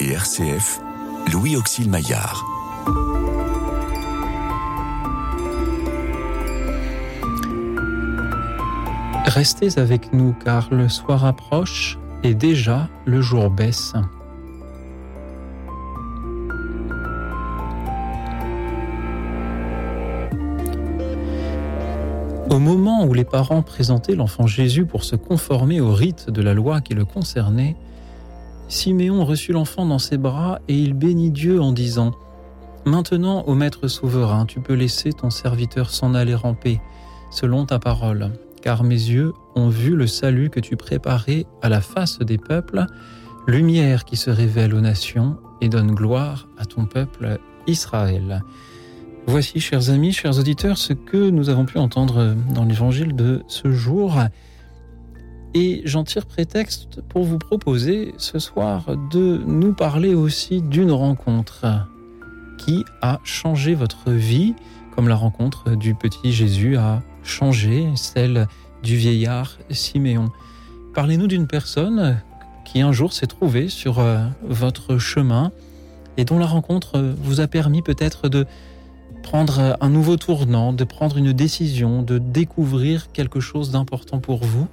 Et RCF, Louis Auxil Maillard. Restez avec nous car le soir approche et déjà le jour baisse. Au moment où les parents présentaient l'enfant Jésus pour se conformer au rite de la loi qui le concernait, Siméon reçut l'enfant dans ses bras et il bénit Dieu en disant Maintenant, ô Maître souverain, tu peux laisser ton serviteur s'en aller en paix, selon ta parole, car mes yeux ont vu le salut que tu préparais à la face des peuples, lumière qui se révèle aux nations et donne gloire à ton peuple Israël. Voici, chers amis, chers auditeurs, ce que nous avons pu entendre dans l'évangile de ce jour. Et j'en tire prétexte pour vous proposer ce soir de nous parler aussi d'une rencontre qui a changé votre vie, comme la rencontre du petit Jésus a changé celle du vieillard Siméon. Parlez-nous d'une personne qui un jour s'est trouvée sur euh, votre chemin et dont la rencontre vous a permis peut-être de prendre un nouveau tournant, de prendre une décision, de découvrir quelque chose d'important pour vous.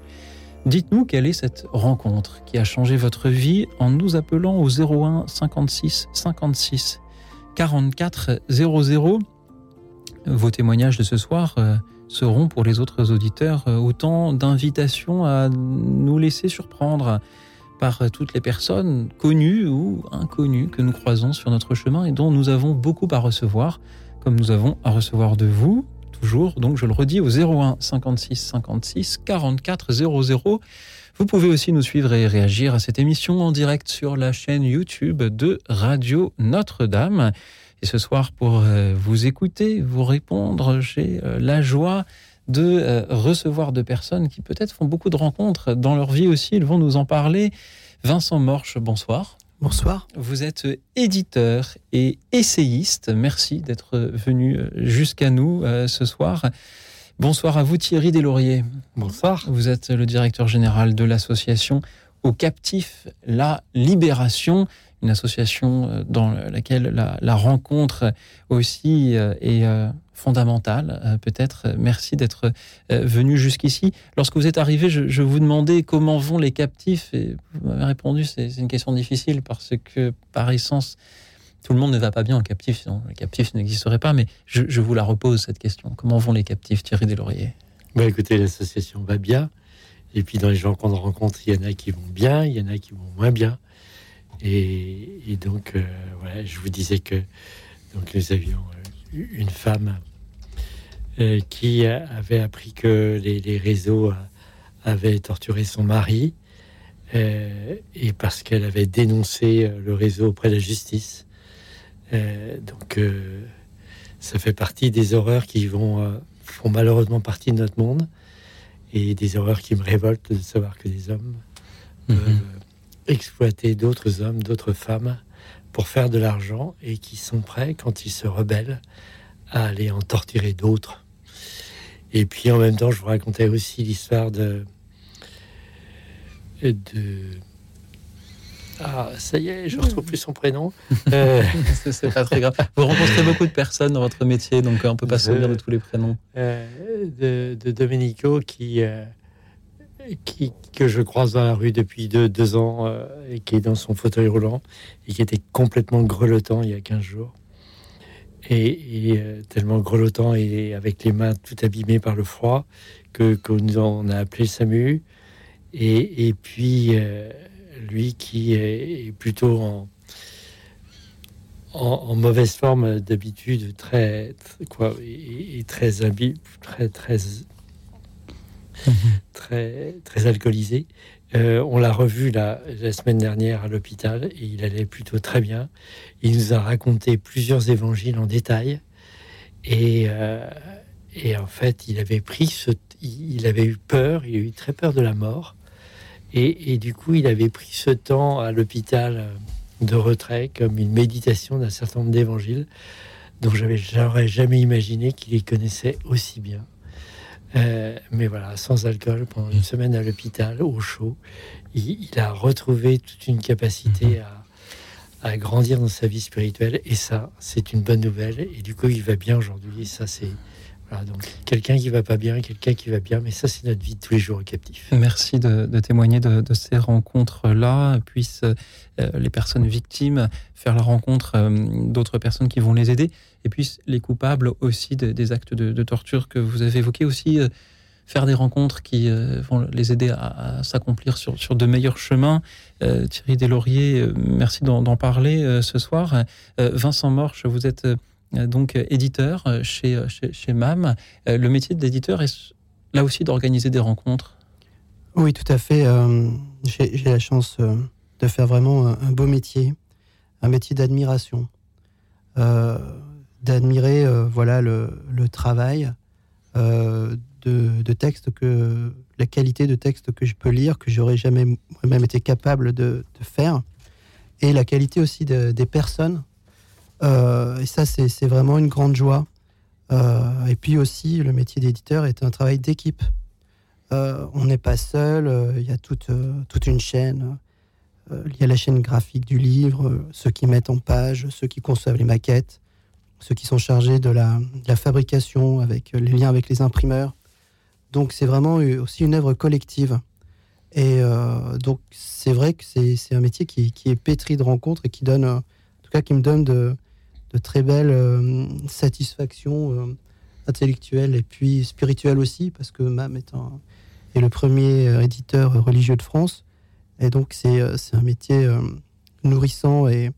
Dites-nous quelle est cette rencontre qui a changé votre vie en nous appelant au 01 56 56 44 00. Vos témoignages de ce soir euh, seront pour les autres auditeurs euh, autant d'invitations à nous laisser surprendre par toutes les personnes connues ou inconnues que nous croisons sur notre chemin et dont nous avons beaucoup à recevoir comme nous avons à recevoir de vous, donc je le redis, au 01 56 56 44 00. Vous pouvez aussi nous suivre et réagir à cette émission en direct sur la chaîne YouTube de Radio Notre-Dame. Et ce soir, pour euh, vous écouter, vous répondre, j'ai euh, la joie de euh, recevoir de personnes qui peut-être font beaucoup de rencontres dans leur vie aussi. Ils vont nous en parler. Vincent Morche, bonsoir. Bonsoir. Vous êtes éditeur et essayiste. Merci d'être venu jusqu'à nous euh, ce soir. Bonsoir à vous Thierry Deslauriers. Bonsoir. Vous êtes le directeur général de l'association Au Captif La Libération, une association euh, dans laquelle la, la rencontre aussi euh, est fondamentale, euh, peut-être. Merci d'être euh, venu jusqu'ici. Lorsque vous êtes arrivé, je, vous demandais comment vont les captifs vous m'avez répondu, c'est une question difficile parce que par essence, tout le monde ne va pas bien en captif, sinon les captifs n'existeraient pas, mais je, vous la repose cette question. Comment vont les captifs, Thierry Deslauriers? Bah, Écoutez, l'association va bien. Et puis dans les gens qu'on rencontre, il y en a qui vont bien, il y en a qui vont moins bien. Et, donc, euh, voilà, je vous disais que donc, nous avions une femme euh, qui avait appris que les, réseaux avaient torturé son mari euh, et parce qu'elle avait dénoncé euh, le réseau auprès de la justice. donc, ça fait partie des horreurs qui vont font malheureusement partie de notre monde et des horreurs qui me révoltent de savoir que des hommes mhm. peuvent exploiter d'autres hommes, d'autres femmes pour faire de l'argent et qui sont prêts, quand ils se rebellent, à aller en torturer d'autres et puis en même temps, je vous racontais aussi l'histoire de. de. Ah, ça y est, je ne retrouve plus son prénom. Euh... c'est pas très grave. Vous rencontrez beaucoup de personnes dans votre métier, donc on ne peut pas se souvenir de tous les prénoms. Euh, de, Domenico qui, euh, qui, que je croise dans la rue depuis deux, ans euh, et qui est dans son fauteuil roulant et qui était complètement grelottant il y a 15 jours et, euh, tellement grelottant et avec les mains tout abîmées par le froid que qu'on on a appelé Samu. Et, et puis euh, lui qui est plutôt en, mauvaise forme d'habitude, très, quoi, et, très très très très très alcoolisé. Euh, on l'a revu la, semaine dernière à l'hôpital et il allait plutôt très bien. Il nous a raconté plusieurs évangiles en détail et, euh, en fait, il avait pris ce, il avait eu peur, il a eu très peur de la mort et, du coup, il avait pris ce temps à l'hôpital de retrait comme une méditation d'un certain nombre d'évangiles dont j'avais j'aurais jamais imaginé qu'il les connaissait aussi bien. Euh, mais voilà, sans alcool, pendant une semaine à l'hôpital, au chaud, il, a retrouvé toute une capacité à grandir dans sa vie spirituelle. Et ça, c'est une bonne nouvelle. Et du coup, il va bien aujourd'hui. Et ça, c'est donc quelqu'un qui va pas bien, quelqu'un qui va bien, mais ça c'est notre vie de tous les jours au captif. Merci de, témoigner de, ces rencontres-là. Puissent euh, les personnes victimes faire la rencontre euh, d'autres personnes qui vont les aider, et puis les coupables aussi des actes de, torture que vous avez évoqués aussi. Euh, faire des rencontres qui vont les aider à, s'accomplir sur, sur, de meilleurs chemins. Thierry Deslauriers, merci d'en parler ce soir. Vincent Morche, vous êtes euh, donc euh, éditeur euh, chez, chez, MAM. Le métier d'éditeur est là aussi d'organiser des rencontres. Oui, tout à fait. J'ai la chance de faire vraiment un, beau métier, un métier d'admiration, d'admirer voilà le, travail de, de textes que la qualité de texte que je peux lire, que j'aurais jamais moi-même été capable de, faire, et la qualité aussi des personnes euh, et ça, c'est vraiment une grande joie. Euh, et puis aussi, le métier d'éditeur est un travail d'équipe. Euh, on n'est pas seul, il y a toute, toute une chaîne. Il y a la chaîne graphique du livre, ceux qui mettent en page, ceux qui conçoivent les maquettes, ceux qui sont chargés de la, fabrication, avec les liens avec les imprimeurs. Donc c'est vraiment aussi une œuvre collective. Et donc c'est vrai que c'est un métier qui, est pétri de rencontres et qui donne, en tout cas qui me donne de, très belles euh, satisfactions euh, intellectuelles et puis spirituelles aussi, parce que MAM est, le premier euh, éditeur religieux de France. Et donc, c'est un métier nourrissant et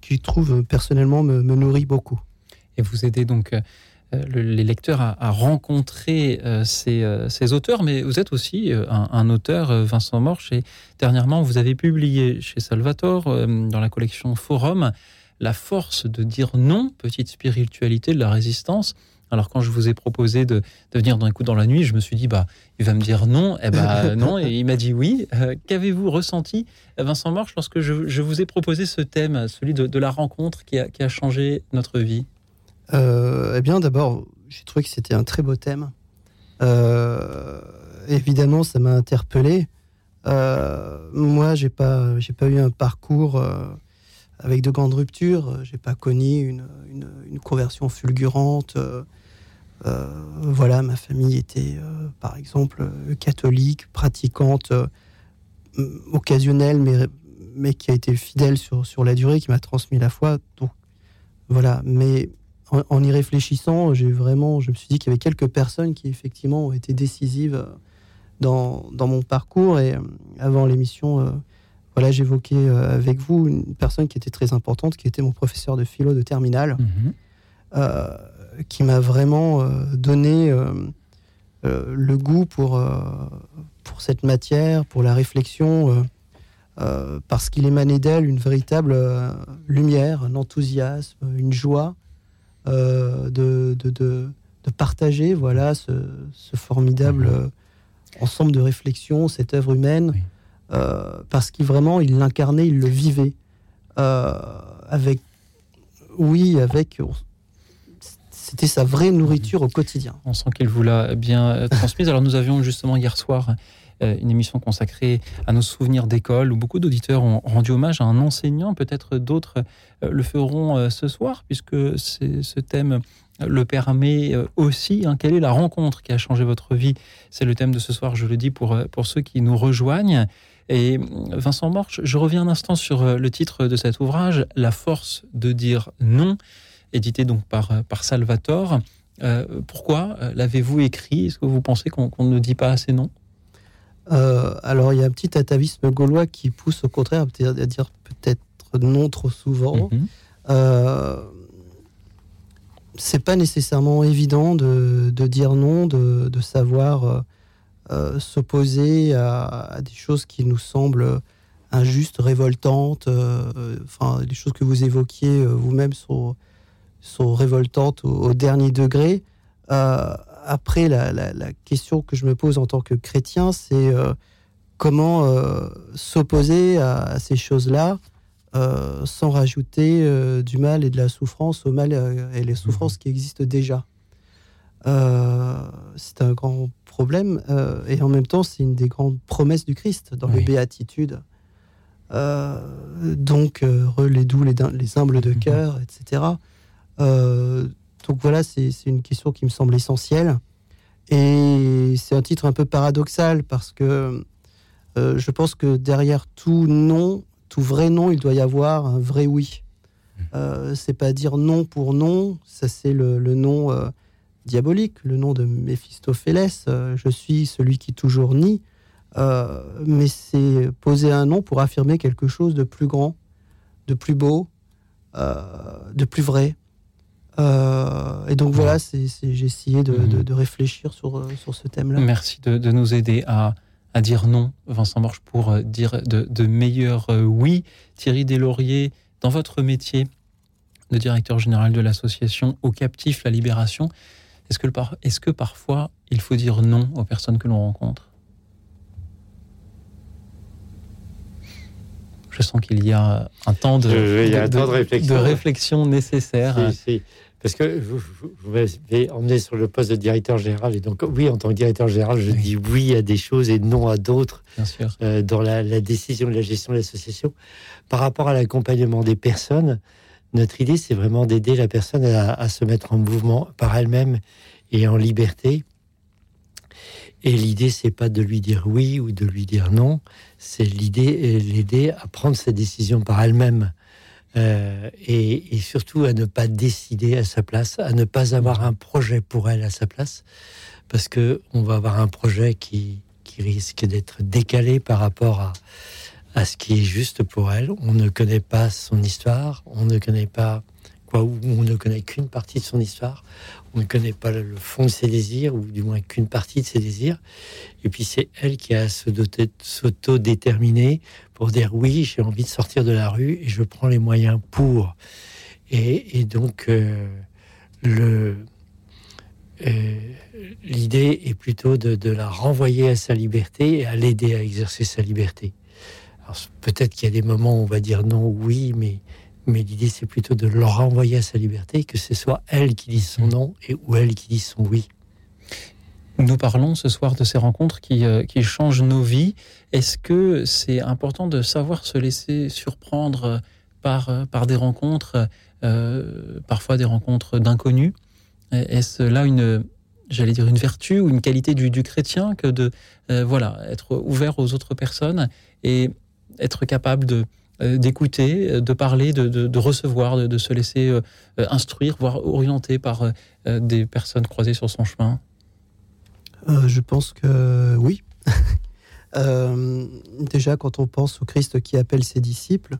qui, trouve, personnellement, me, nourrit beaucoup. Et vous aidez donc les lecteurs à, rencontrer ces, auteurs, mais vous êtes aussi un, auteur, Vincent Morche, et dernièrement, vous avez publié chez Salvatore, dans la collection Forum, la force de dire non, petite spiritualité de la résistance. Alors quand je vous ai proposé de, venir dans Écoute dans la nuit, je me suis dit bah il va me dire non, et eh ben non, et il m'a dit oui. Euh, qu'avez-vous ressenti, Vincent Marche, lorsque je, vous ai proposé ce thème, celui de, la rencontre qui a, changé notre vie? euh, Eh bien, d'abord, j'ai trouvé que c'était un très beau thème. Euh, évidemment, ça m'a interpellé. moi, j'ai pas, j'ai pas eu un parcours avec de grandes ruptures. Euh, j'ai pas connu une, une, conversion fulgurante. Euh, euh, voilà, ma famille était, par exemple, catholique, pratiquante, occasionnelle, mais, mais qui a été fidèle sur, sur la durée, qui m'a transmis la foi. Donc, voilà. Mais en, y réfléchissant, j'ai vraiment, je me suis dit qu'il y avait quelques personnes qui effectivement ont été décisives dans, dans mon parcours. Et avant l'émission, voilà, j'évoquais euh, avec vous une personne qui était très importante, qui était mon professeur de philo de terminale, mhm. euh, qui m'a vraiment euh, donné le goût pour, pour cette matière, pour la réflexion, parce qu'il émanait d'elle une véritable lumière, un enthousiasme, une joie de, de, de, partager voilà, ce, ce formidable mhm. ensemble de réflexions, cette œuvre humaine. Euh, parce qu'il vraiment, il l'incarnait, il le vivait. Euh, avec, oui, avec, c'était sa vraie nourriture au quotidien. On sent qu'il vous l'a bien transmise. Alors nous avions justement hier soir euh, une émission consacrée à nos souvenirs d'école où beaucoup d'auditeurs ont rendu hommage à un enseignant. Peut-être d'autres le feront ce soir puisque ce thème le permet aussi. Hein. Quelle est la rencontre qui a changé votre vie? C'est le thème de ce soir, je le dis pour, pour ceux qui nous rejoignent. Et Vincent Morche, je reviens un instant sur euh, le titre de cet ouvrage, La force de dire non, édité donc par, euh, par Salvatore. Euh, pourquoi l'avez-vous écrit? Est-ce que vous pensez qu'on ne dit pas assez non? Alors, il y a un petit atavisme gaulois qui pousse au contraire à dire peut-être non trop souvent. Mm c'est pas nécessairement évident de, dire non, de, de savoir euh, s'opposer à, des choses qui nous semblent injustes, révoltantes. Euh, enfin, les choses que vous évoquiez euh, vous-même sont, sont révoltantes au, dernier degré. Après, la, question que je me pose en tant que chrétien, c'est comment s'opposer à, ces choses-là sans rajouter du mal et de la souffrance au mal et les souffrances qui existent déjà. c'est un grand problème. Euh, et en même temps, c'est une des grandes promesses du Christ dans les béatitudes. donc, les doux, les, les humbles de mhm. cœur, etc. donc voilà, c'est une question qui me semble essentielle. Et c'est un titre un peu paradoxal parce que je pense que derrière tout non, tout vrai non, il doit y avoir un vrai oui. Euh, c'est pas dire non pour non, ça c'est le, nom euh, diabolique, le nom de Méphistophélès. Euh, je suis celui qui toujours nie. mais c'est poser un nom pour affirmer quelque chose de plus grand, de plus beau, de plus vrai. Et donc voilà, j'ai essayé mhm. de, réfléchir sur, sur ce thème-là. Merci de, nous aider à, à, dire non, Vincent Morche, pour dire de, de meilleurs oui. Thierry Deslauriers, dans votre métier de directeur général de l'association Au Captif La Libération, est-ce que, est que parfois il faut dire non aux personnes que l'on rencontre? Je sens qu'il y a un temps de, de, réflexion. nécessaire. Parce que vous, m'avez emmené sur le poste de directeur général, et donc oui, en tant que directeur général, je dis oui à des choses et non à d'autres euh, dans la, la, décision de la gestion de l'association. Par rapport à l'accompagnement des personnes, notre idée, c'est vraiment d'aider la personne à, se mettre en mouvement par elle-même et en liberté. Et l'idée, c'est pas de lui dire oui ou de lui dire non, c'est l'idée, l'aider à prendre sa décision par elle-même. Euh, et, surtout à ne pas décider à sa place, à ne pas avoir un projet pour elle à sa place, parce que on va avoir un projet qui, qui risque d'être décalé par rapport à, à ce qui est juste pour elle. On ne connaît pas son histoire, on ne connaît pas quoi, ou on ne connaît qu'une partie de son histoire, on ne connaît pas le fond de ses désirs, ou du moins qu'une partie de ses désirs. Et puis c'est elle qui a à s'auto-déterminer pour dire oui, j'ai envie de sortir de la rue et je prends les moyens pour. Et, donc euh, le euh, l'idée est plutôt de, de, la renvoyer à sa liberté et à l'aider à exercer sa liberté peut-être qu'il y a des moments où on va dire non, oui, mais, mais l'idée c'est plutôt de leur renvoyer à sa liberté, que ce soit elle qui dise son non et ou elle qui dise son oui. Nous parlons ce soir de ces rencontres qui, euh, qui changent nos vies. Est-ce que c'est important de savoir se laisser surprendre par, euh, par des rencontres, euh, parfois des rencontres d'inconnus? Est-ce là une, j'allais dire une vertu ou une qualité du, du chrétien que de voilà être ouvert aux autres personnes et être capable de d'écouter, euh, de parler, de, recevoir, de, se laisser euh, instruire, voire orienter par des personnes croisées sur son chemin? Je pense que oui. déjà, quand on pense au Christ qui appelle ses disciples,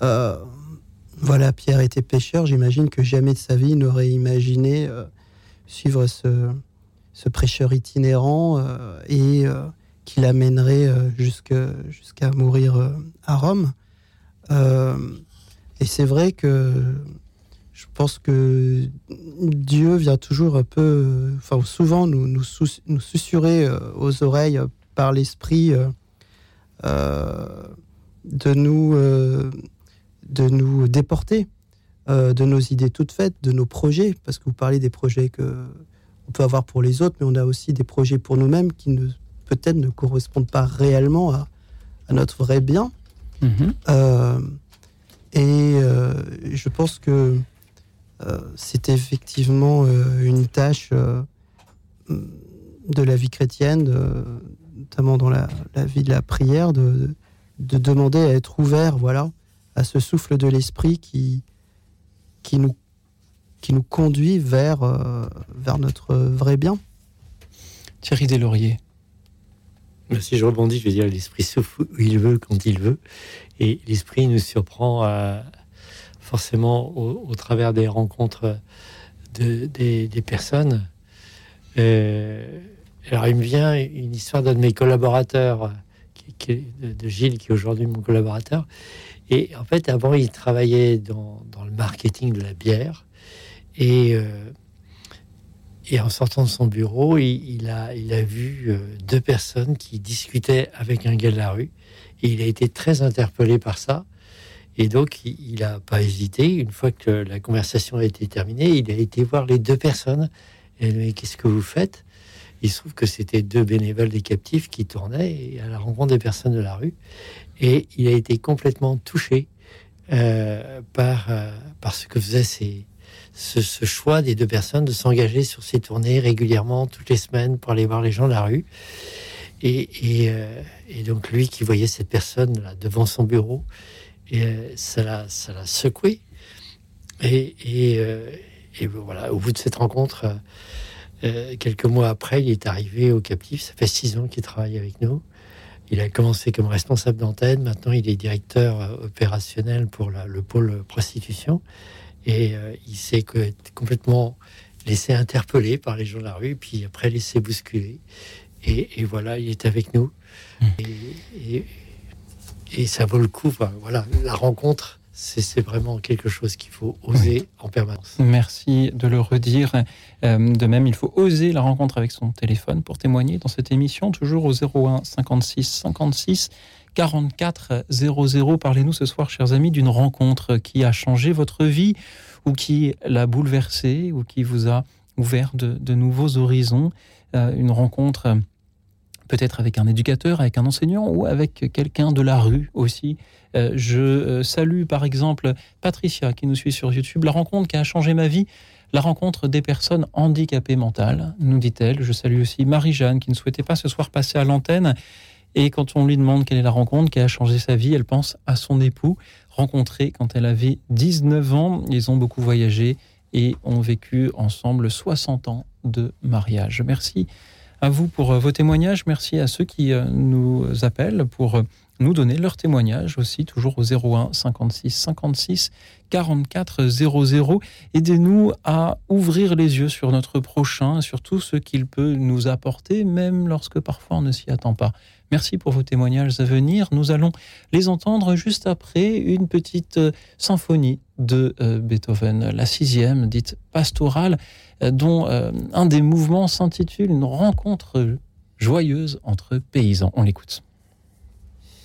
voilà, Pierre était pêcheur. J'imagine que jamais de sa vie n'aurait imaginé suivre ce, ce, prêcheur itinérant et qui l'amènerait euh, jusqu'à mourir euh, à Rome. Euh, et c'est vrai que je pense que Dieu vient toujours un peu, enfin souvent nous, nous, nous susurrer aux oreilles par l'esprit de nous de nous déporter de nos idées toutes faites, de nos projets, parce que vous parlez des projets que on peut avoir pour les autres, mais on a aussi des projets pour nous-mêmes qui peut-être ne correspondent pas réellement à, notre vrai bien. Euh, et euh, je pense que euh, c'est effectivement une tâche de la vie chrétienne, notamment dans la, vie de la prière, de, de, demander à être ouvert voilà, à ce souffle de l'esprit qui, qui, nous, qui nous conduit vers, vers notre vrai bien. Thierry Deslauriers, si je rebondis, je vais dire l'esprit souffle où il veut, quand il veut. Et l'esprit nous surprend euh, forcément au, travers des rencontres de, des, personnes. Euh, alors, il me vient une histoire d'un de mes collaborateurs, de, Gilles, qui est aujourd'hui mon collaborateur. Et en fait, avant, il travaillait dans, dans le marketing de la bière. Et euh, et en sortant de son bureau, il, a, vu euh, deux personnes qui discutaient avec un gars de la rue. Et il a été très interpellé par ça. Et donc, il n'a pas hésité. Une fois que la conversation a été terminée, il a été voir les deux personnes. Et il a dit, qu'est-ce que vous faites? Il se trouve que c'était deux bénévoles des captifs qui tournaient à la rencontre des personnes de la rue. Et il a été complètement touché euh, par, euh, par ce que faisait ces, ce, choix des deux personnes de s'engager sur ces tournées régulièrement, toutes les semaines, pour aller voir les gens de la rue. Et, euh, donc lui qui voyait cette personne là devant son bureau, et euh, ça l'a secoué. Euh, et, voilà, au bout de cette rencontre, quelques mois après, il est arrivé au captif. Ça fait six ans qu'il travaille avec nous. Il a commencé comme responsable d'antenne. Maintenant, il est directeur opérationnel pour le pôle prostitution. Et euh, il s'est complètement laissé interpeller par les gens de la rue, puis après laissé bousculer. Et, et voilà, il est avec nous. Mmh. Et, et, et, ça vaut le coup. Enfin, voilà, la rencontre, c'est vraiment quelque chose qu'il faut oser oui. en permanence. Merci de le redire. Euh, de même, il faut oser la rencontre avec son téléphone pour témoigner dans cette émission, toujours au 01 56 56 44 00. Parlez-nous ce soir, chers amis, d'une rencontre qui a changé votre vie ou qui l'a bouleversée ou qui vous a ouvert de, nouveaux horizons. Euh, une rencontre peut-être avec un éducateur, avec un enseignant ou avec quelqu'un de la rue aussi. Euh, je euh, salue par exemple Patricia qui nous suit sur YouTube. La rencontre qui a changé ma vie, la rencontre des personnes handicapées mentales, nous dit-elle. Je salue aussi Marie-Jeanne qui ne souhaitait pas ce soir passer à l'antenne. Et quand on lui demande quelle est la rencontre qui a changé sa vie, elle pense à son époux, rencontré quand elle avait 19 ans. Ils ont beaucoup voyagé et ont vécu ensemble 60 ans de mariage. Merci à vous pour vos témoignages. Merci à ceux qui nous appellent pour nous donner leur témoignage aussi, toujours au 01 56 56 44 00. Aidez-nous à ouvrir les yeux sur notre prochain, sur tout ce qu'il peut nous apporter, même lorsque parfois on ne s'y attend pas. Merci pour vos témoignages à venir. Nous allons les entendre juste après une petite symphonie de Beethoven, la sixième, dite pastorale, dont un des mouvements s'intitule Une rencontre joyeuse entre paysans. On l'écoute.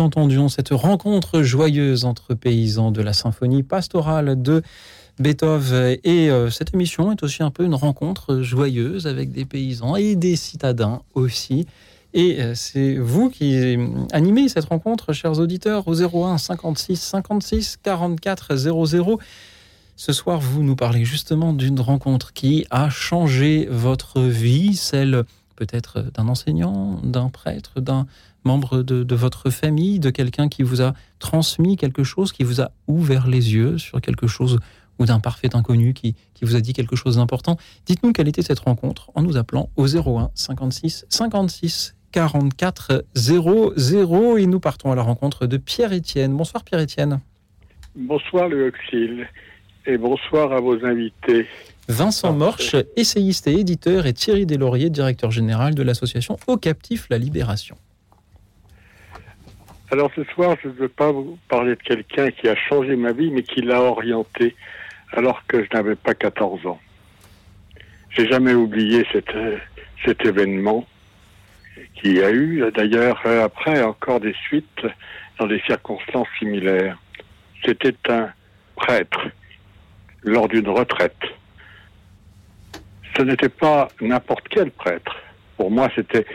Entendions cette rencontre joyeuse entre paysans de la symphonie pastorale de Beethoven. Et euh, cette émission est aussi un peu une rencontre joyeuse avec des paysans et des citadins aussi. Et euh, c'est vous qui animez cette rencontre, chers auditeurs, au 01 56 56 44 00. Ce soir, vous nous parlez justement d'une rencontre qui a changé votre vie, celle peut-être d'un enseignant, d'un prêtre, d'un membre de, votre famille, de quelqu'un qui vous a transmis quelque chose, qui vous a ouvert les yeux sur quelque chose ou d'un parfait inconnu qui, qui, vous a dit quelque chose d'important. Dites-nous quelle était cette rencontre en nous appelant au 01 56 56 44 00 et nous partons à la rencontre de Pierre-Étienne. Bonsoir Pierre-Étienne. Bonsoir le et bonsoir à vos invités. Vincent Morche, essayiste et éditeur, et Thierry Deslauriers, directeur général de l'association Au Captif La Libération. Alors ce soir, je ne veux pas vous parler de quelqu'un qui a changé ma vie, mais qui l'a orienté alors que je n'avais pas 14 ans. J'ai jamais oublié cet, euh, cet événement qui a eu d'ailleurs euh, après encore des suites dans des circonstances similaires. C'était un prêtre lors d'une retraite. Ce n'était pas n'importe quel prêtre. Pour moi, c'était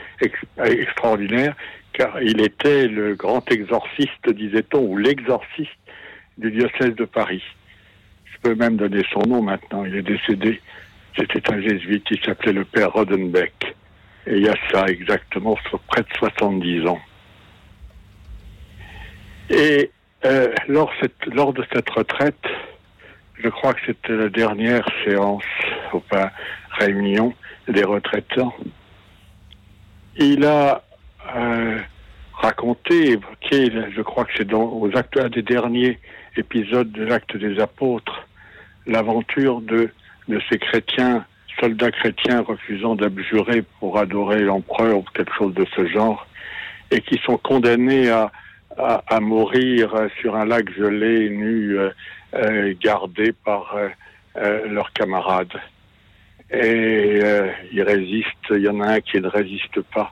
extraordinaire car il était le grand exorciste, disait-on, ou l'exorciste du diocèse de Paris. Je peux même donner son nom maintenant, il est décédé. C'était un jésuite, il s'appelait le père Rodenbeck. Et il y a ça exactement près de 70 ans. Et euh, lors, de cette retraite, je crois que c'était la dernière séance, enfin réunion des retraitants, il a euh, raconté, évoqué, je crois que c'est dans aux actes un des derniers épisodes de l'acte des apôtres, l'aventure de, de ces chrétiens, soldats chrétiens refusant d'abjurer pour adorer l'empereur ou quelque chose de ce genre, et qui sont condamnés à, à, mourir sur un lac gelé, nu, euh, euh gardé par euh, leurs camarades. Et ils résistent, il y en a un qui ne résiste pas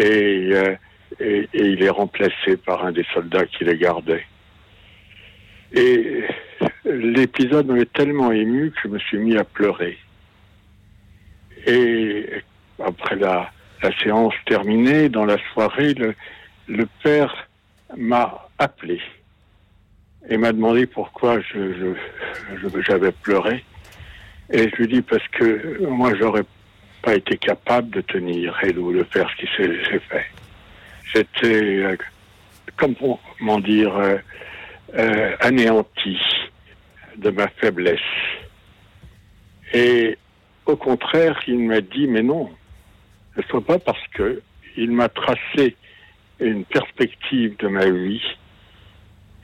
euh, et, il est remplacé par un des soldats qui les gardait. Et l'épisode m'avait tellement ému que je me suis mis à pleurer. Et après la, la séance terminée, dans la soirée, le, le père m'a appelé et m'a demandé pourquoi je, j'avais pleuré. Et je lui dis parce que moi j'aurais pas été capable de tenir et de, faire ce qui s'est fait. J'étais, euh, comment dire, euh, euh, anéanti de ma faiblesse. Et au contraire, il m'a dit, mais non, ne soit pas parce que il m'a tracé une perspective de ma vie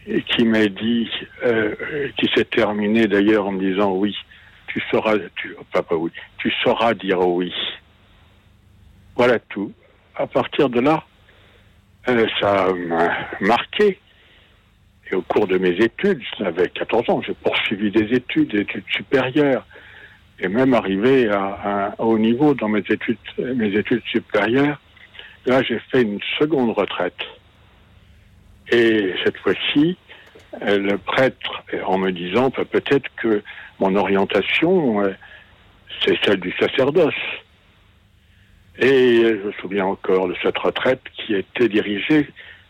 et qui m'a dit, euh, qui s'est terminée d'ailleurs en me disant oui, tu sauras, tu, oui, tu sauras dire oui. Voilà tout. À partir de là, euh, ça m'a marqué. Et au cours de mes études, j'avais 14 ans, j'ai poursuivi des études, des études supérieures, et même arrivé à, un haut niveau dans mes études, mes études supérieures. Là, j'ai fait une seconde retraite. Et cette fois-ci, euh, le prêtre, en me disant bah, peut-être que mon orientation, euh, c'est celle du sacerdoce. Et je me souviens encore de cette retraite qui était dirigée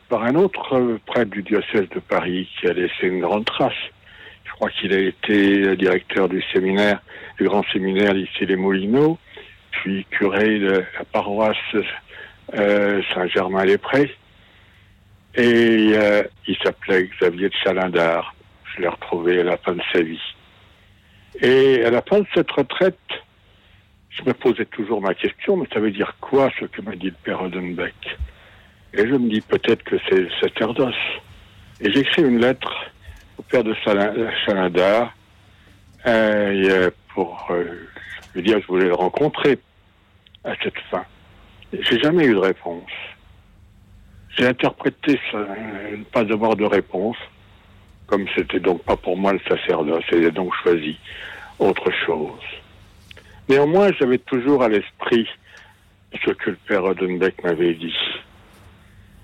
par un autre euh, prêtre du diocèse de Paris qui a laissé une grande trace. Je crois qu'il a été directeur du séminaire, du grand séminaire d'ici les Moulineaux, puis curé de la paroisse Saint-Germain-les-Prés. Et euh, il s'appelait Xavier de Chalindard. Je l'ai retrouvé à la fin de sa vie. Et à la fin de cette retraite, je me posais toujours ma question, mais ça veut dire quoi ce que m'a dit le père Odenbeck? Et je me dis peut-être que c'est sacerdoce. Et j'écris une lettre au père de Chalindard euh, pour euh, lui dire que je voulais le rencontrer à cette fin. J'ai jamais eu de réponse. J'ai interprété ça, ne pas avoir de réponse, comme c'était donc pas pour moi le sacerdoce, j'ai donc choisi autre chose. Néanmoins, j'avais toujours à l'esprit ce que le père Odenbeck m'avait dit.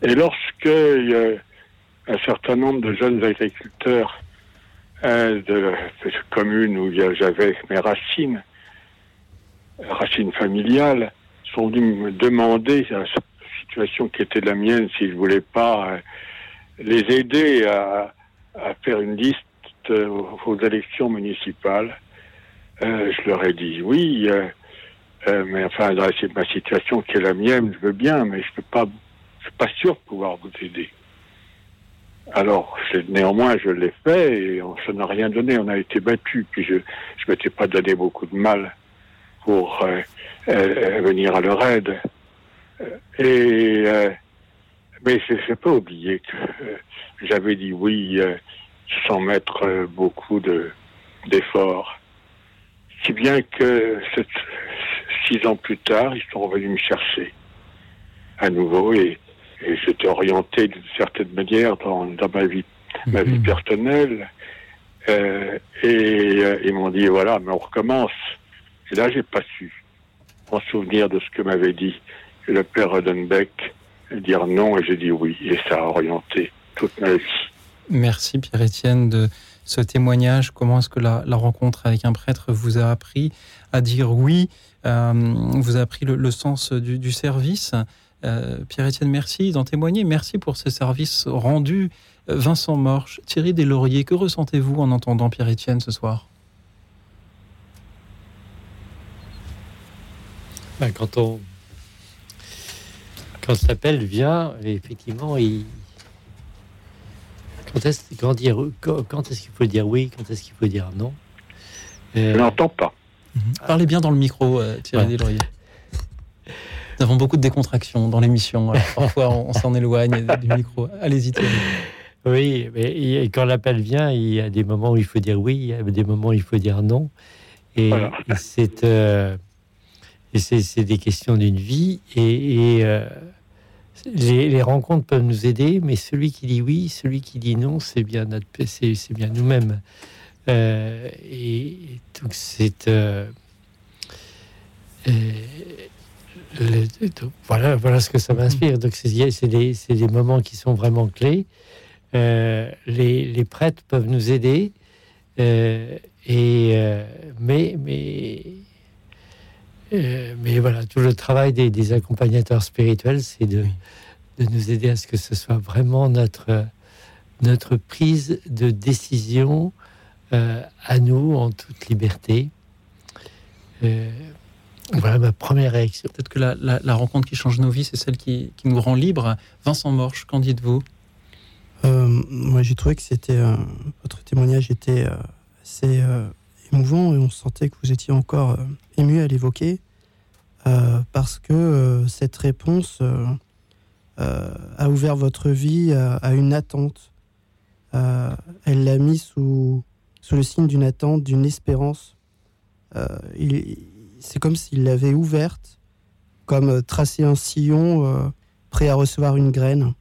Et lorsque un certain nombre de jeunes agriculteurs de la commune où j'avais mes racines, racines familiales, sont venus me demander situation qui était la mienne, si je voulais pas euh, les aider à, faire une liste euh, aux élections municipales, euh, je leur ai dit oui, mais enfin, c'est ma situation qui est la mienne, je veux bien, mais je peux pas, je suis pas sûr de pouvoir vous aider. Alors, néanmoins, je l'ai fait et on, ça n'a rien donné. On a été battu. Puis je ne m'étais pas donné beaucoup de mal pour venir à leur aide. Et euh, mais je n'ai pas oublié que euh, j'avais dit oui euh, sans mettre beaucoup de d'efforts. Si bien que six ans plus tard, ils sont revenus me chercher à nouveau et, j'étais orienté d'une certaine manière dans, dans ma vie, ma vie mhm. personnelle. et ils m'ont dit voilà, mais on recommence. Et là, j'ai pas su en souvenir de ce que m'avait dit le père Rodenbeck dire non et j'ai dit oui. Et ça a orienté toute ma vie. Merci Pierre-Étienne de ce témoignage. Comment est-ce que la, rencontre avec un prêtre vous a appris à dire oui euh, Vous a appris le, sens du, service? Euh, Pierre-Étienne, merci d'en témoigner. Merci pour ce service rendu. Vincent Morche, Thierry Deslauriers, que ressentez-vous en entendant Pierre-Étienne ce soir? Ben, Quand on quand l'appel vient, effectivement, il... quand est-ce quand est-ce qu'il faut dire oui, quand est-ce qu'il faut dire non? Euh... Je n'entends pas. Mhm. Parlez bien dans le micro, euh, Thierry ouais. Nous avons beaucoup de décontraction dans l'émission. Parfois, on, s'en éloigne du micro. Allez-y, Thierry. Oui, mais quand l'appel vient, il y a des moments où il faut dire oui, il y a des moments où il faut dire non. Et, c'est euh, c'est des questions d'une vie. Et, euh, les, rencontres peuvent nous aider, mais celui qui dit oui, celui qui dit non, c'est bien notre, c'est bien nous-mêmes. Euh, et donc c'est euh, euh, voilà, voilà ce que ça m'inspire. Donc c'est des, des, moments qui sont vraiment clés. les, les, prêtres peuvent nous aider, et mais mais euh, mais voilà, tout le travail des, accompagnateurs spirituels, c'est de, de, nous aider à ce que ce soit vraiment notre, notre prise de décision euh, à nous en toute liberté. Euh, voilà ma première réaction. Peut-être que la, la, rencontre qui change nos vies, c'est celle qui, qui, nous rend libres. Vincent Morche, qu'en dites-vous? Moi, j'ai trouvé que c'était votre témoignage était assez émouvant et on sentait que vous étiez encore euh, ému à l'évoquer euh, parce que euh, cette réponse a ouvert votre vie à, une attente. elle l'a mis sous, sous le signe d'une attente, d'une espérance. c'est comme s'il l'avait ouverte, comme tracer un sillon prêt à recevoir une graine.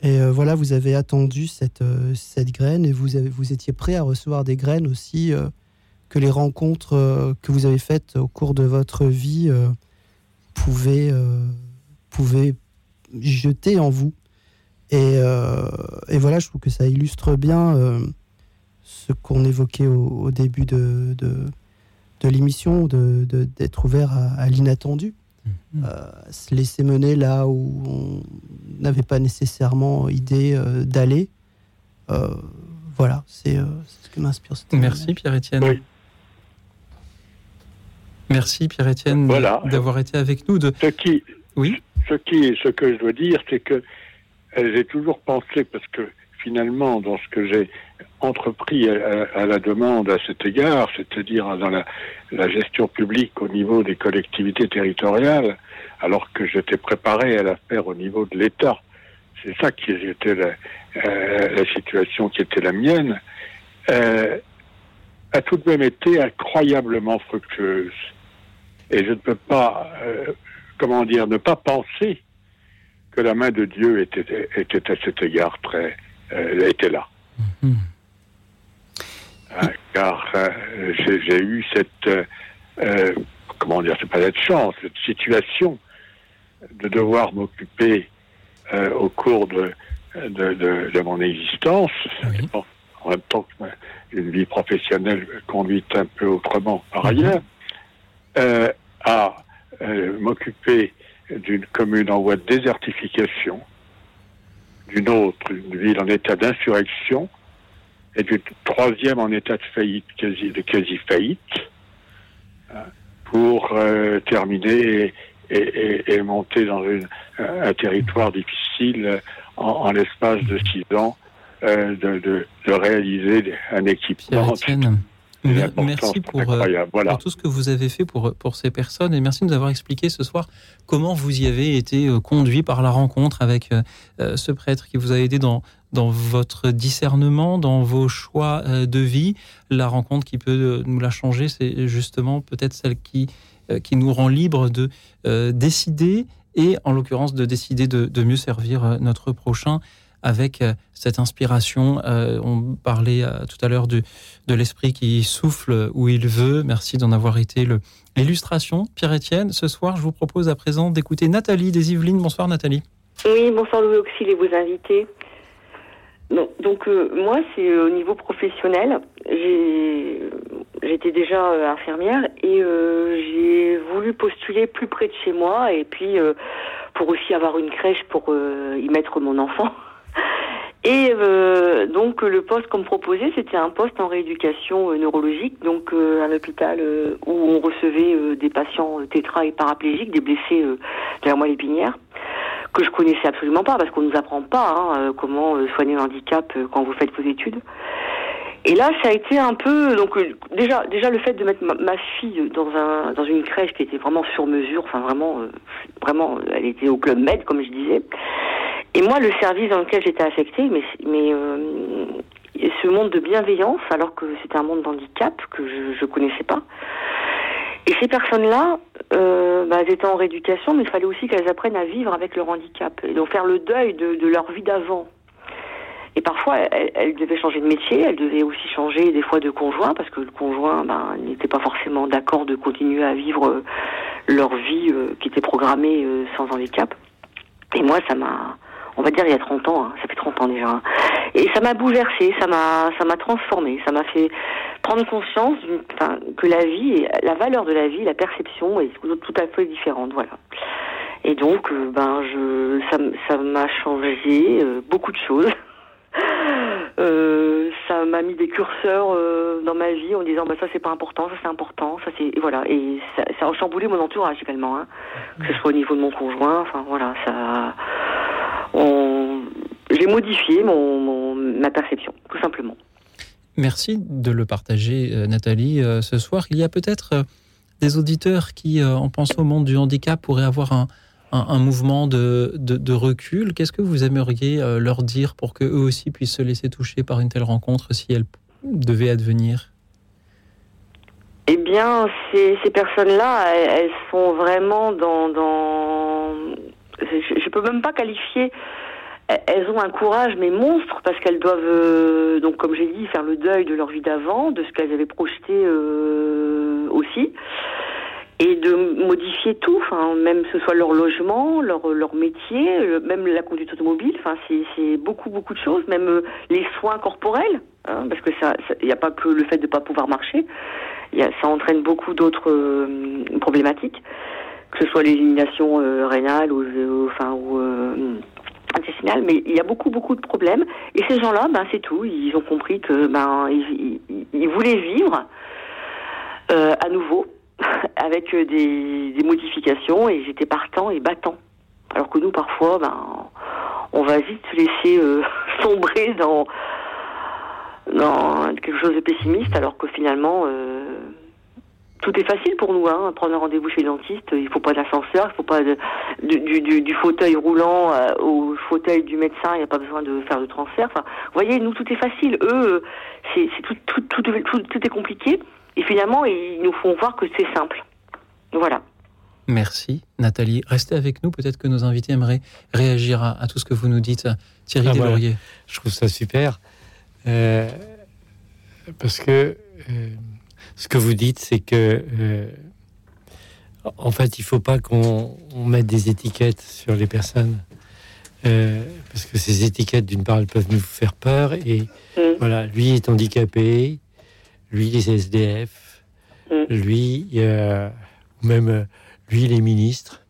Et voilà, vous avez attendu cette, cette graine et vous, vous étiez prêt à recevoir des graines aussi que les rencontres que vous avez faites au cours de votre vie pouvaient, pouvaient jeter en vous. Et, et, voilà, je trouve que ça illustre bien ce qu'on évoquait au, début de, de, de l'émission, d'être de, ouvert à l'inattendu. Euh, se laisser mener là où on n'avait pas nécessairement idée euh, d'aller. Euh, voilà, c'est ce que m'inspire. Merci Pierre-Étienne. Merci Pierre-Étienne d'avoir été avec nous. De... Ce qui, oui. Ce qui, ce que je dois dire, c'est que j'ai toujours pensé parce que finalement, dans ce que j'ai entrepris à, la demande à cet égard, c'est-à-dire dans la, gestion publique au niveau des collectivités territoriales, alors que j'étais préparé à la faire au niveau de l'État. C'est ça qui était la, euh, situation qui était la mienne, euh, a tout de même été incroyablement fructueuse. Et je ne peux pas, euh, comment dire, ne pas penser que la main de Dieu était, était à cet égard très, elle était là. Mhm. Ah, car euh, j'ai eu cette, euh, euh, comment dire, c'est pas cette chance, cette situation de devoir m'occuper au cours de, de, mon existence, en même temps une vie professionnelle conduite un peu autrement par mhm. ailleurs, à m'occuper d'une commune en voie de désertification, d'une autre, une ville en état d'insurrection, et d'une troisième en état de faillite, quasi, de quasi-faillite, hein, pour euh, terminer et, monter dans un territoire difficile en, l'espace de six ans, euh, de, réaliser un équipement. Merci pour, euh, pour, tout ce que vous avez fait pour, pour ces personnes. Et merci de nous avoir expliqué ce soir comment vous y avez été euh, conduit par la rencontre avec euh, ce prêtre qui vous a aidé dans, dans votre discernement, dans vos choix de vie. La rencontre qui peut nous la changer, c'est justement peut-être celle qui, qui nous rend libre de décider et en l'occurrence de décider de, de mieux servir notre prochain avec euh, cette inspiration. Euh, on parlait euh, tout à l'heure de, l'esprit qui souffle où il veut. Merci d'en avoir été l'illustration. Pierre-Étienne, ce soir, je vous propose à présent d'écouter Nathalie des Yvelines. Bonsoir Nathalie. Oui, bonsoir Louis Auxil et vos invités. donc moi, c'est au niveau professionnel. J'étais déjà infirmière et j'ai voulu postuler plus près de chez moi et puis pour aussi avoir une crèche pour y mettre mon enfant. Et euh, donc le poste qu'on me proposait, c'était un poste en rééducation euh, neurologique, donc euh, un hôpital où on recevait des patients tétra et paraplégiques, des blessés derrière moi l'épinière, que je connaissais absolument pas parce qu'on nous apprend pas hein, comment soigner un handicap quand vous faites vos études. Et là, ça a été un peu donc déjà déjà le fait de mettre ma, fille dans un dans une crèche qui était vraiment sur mesure, enfin vraiment vraiment elle était au club med comme je disais. Et moi, le service dans lequel j'étais affectée, mais, mais euh, ce monde de bienveillance, alors que c'était un monde d'handicap que je ne connaissais pas. Et ces personnes-là, euh, bah, elles étaient en rééducation, mais il fallait aussi qu'elles apprennent à vivre avec leur handicap et donc faire le deuil de, de leur vie d'avant. Et parfois, elles, devaient changer de métier, elles devaient aussi changer des fois de conjoint, parce que le conjoint ben, n'était pas forcément d'accord de continuer à vivre euh, leur vie euh, qui était programmée euh, sans handicap. Et moi, ça m'a on va dire il y a 30 ans, hein. ça fait 30 ans déjà. Hein. Et ça m'a bouleversé, ça m'a ça m'a transformé, ça m'a fait prendre conscience que la vie, la valeur de la vie, la perception est tout à fait différente, voilà. Et donc, euh, ben, je, ça, m'a changé euh, beaucoup de choses. Euh, ça m'a mis des curseurs dans ma vie en disant bah ça c'est pas important, ça c'est important, ça c'est voilà et ça, ça, a chamboulé mon entourage également, hein. que ce soit au niveau de mon conjoint, enfin voilà ça j'ai modifié mon, ma perception, tout simplement. Merci de le partager, euh, Nathalie. Euh, ce soir, il y a peut-être euh, des auditeurs qui, en pensant au monde du handicap, pourraient avoir un, un, mouvement de, de, recul. Qu'est-ce que vous aimeriez leur dire pour que eux aussi puissent se laisser toucher par une telle rencontre si elle devait advenir? Eh bien, ces, ces personnes-là, elles, sont vraiment dans, dans... Je, ne peux même pas qualifier elles ont un courage mais monstre parce qu'elles doivent euh, donc comme j'ai dit faire le deuil de leur vie d'avant, de ce qu'elles avaient projeté euh, aussi et de modifier tout, enfin, même ce soit leur logement, leur, leur métier, même la conduite automobile, enfin, c'est beaucoup, beaucoup de choses, même euh, les soins corporels, hein, parce que ça, il n'y a pas que le fait de ne pas pouvoir marcher, ça entraîne beaucoup d'autres problématiques, que ce soit l'élimination rénale ou, enfin, ou intestinale, mais il y a beaucoup, beaucoup de problèmes, et ces gens-là, ben, c'est tout, ils ont compris que, ben, ils, ils voulaient vivre à nouveau, avec euh, des, modifications. Et j'étais partant et battant. Alors que nous, parfois, ben, on va vite se laisser euh, sombrer dans, dans quelque chose de pessimiste, alors que finalement, euh, tout est facile pour nous. Hein. Prendre un rendez-vous chez le dentiste, il faut pas d'ascenseur, il faut pas de, du, du, du, fauteuil roulant au fauteuil du médecin, il n'y a pas besoin de faire de transfert. Enfin, vous voyez, nous, tout est facile. Eux, c'est tout, tout, tout, tout, est compliqué. Et finalement, ils nous font voir que c'est simple. Voilà. Merci Nathalie. Restez avec nous, peut-être que nos invités aimeraient réagir à, tout ce que vous nous dites. Thierry ah, Deslauriers. Je trouve ça super. Euh, parce que euh, ce que vous dites, c'est que euh, en fait, il ne faut pas qu'on mette des étiquettes sur les personnes. parce que ces étiquettes, d'une part, elles peuvent nous faire peur. Et mm. voilà, lui est handicapé, lui, les SDF, mm. lui, euh, même euh, lui, les ministres.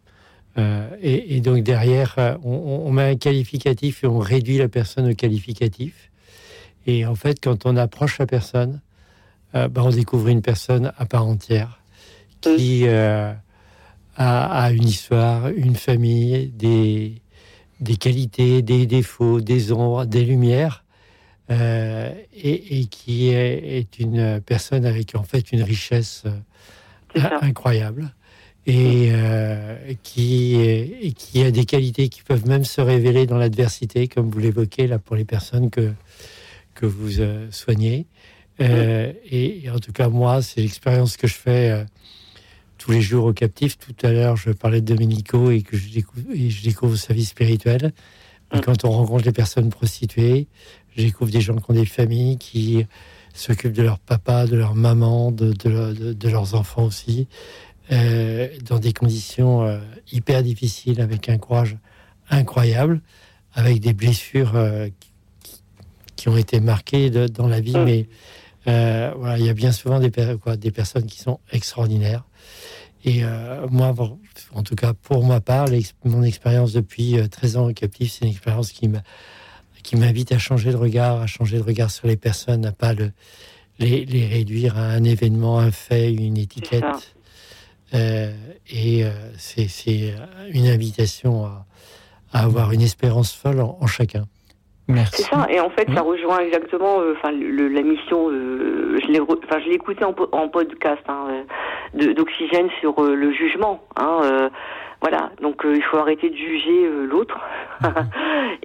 Euh, et, donc derrière, on, met un qualificatif et on réduit la personne au qualificatif. Et en fait, quand on approche la personne, bah, on découvre une personne à part entière qui a, a, une histoire, une famille, des, des qualités, des défauts, des ombres, des lumières. Euh, et, qui est, une personne avec en fait une richesse euh, incroyable et euh, qui, qui a des qualités qui peuvent même se révéler dans l'adversité, comme vous l'évoquez là pour les personnes que, que vous soignez. Et, en tout cas, moi, c'est l'expérience que je fais tous les jours au captif. Tout à l'heure, je parlais de Domenico et que je découvre, et je découvre sa vie spirituelle. Et quand on rencontre des personnes prostituées, je découvre des gens qui ont des familles, qui s'occupent de leur papa, de leur maman, de, de, leurs enfants aussi, euh, dans des conditions euh, hyper difficiles, avec un courage incroyable, avec des blessures euh, qui, ont été marquées dans la vie. Mm. Voilà, il y a bien souvent des, quoi, des personnes qui sont extraordinaires. Et moi, en tout cas, pour ma part, mon expérience depuis 13 ans au captif, c'est une expérience qui m'invite à changer de regard, à changer de regard sur les personnes, à pas le, les, les réduire à un événement, un fait, une étiquette. Euh, et euh, c'est une invitation à, à, avoir une espérance folle en, chacun. Merci. C'est ça, et en fait, ça rejoint exactement euh, enfin la mission. je l'ai enfin, écouté en, en, podcast hein, d'Oxygène sur le jugement. Hein, voilà, donc euh, il faut arrêter de juger euh, l'autre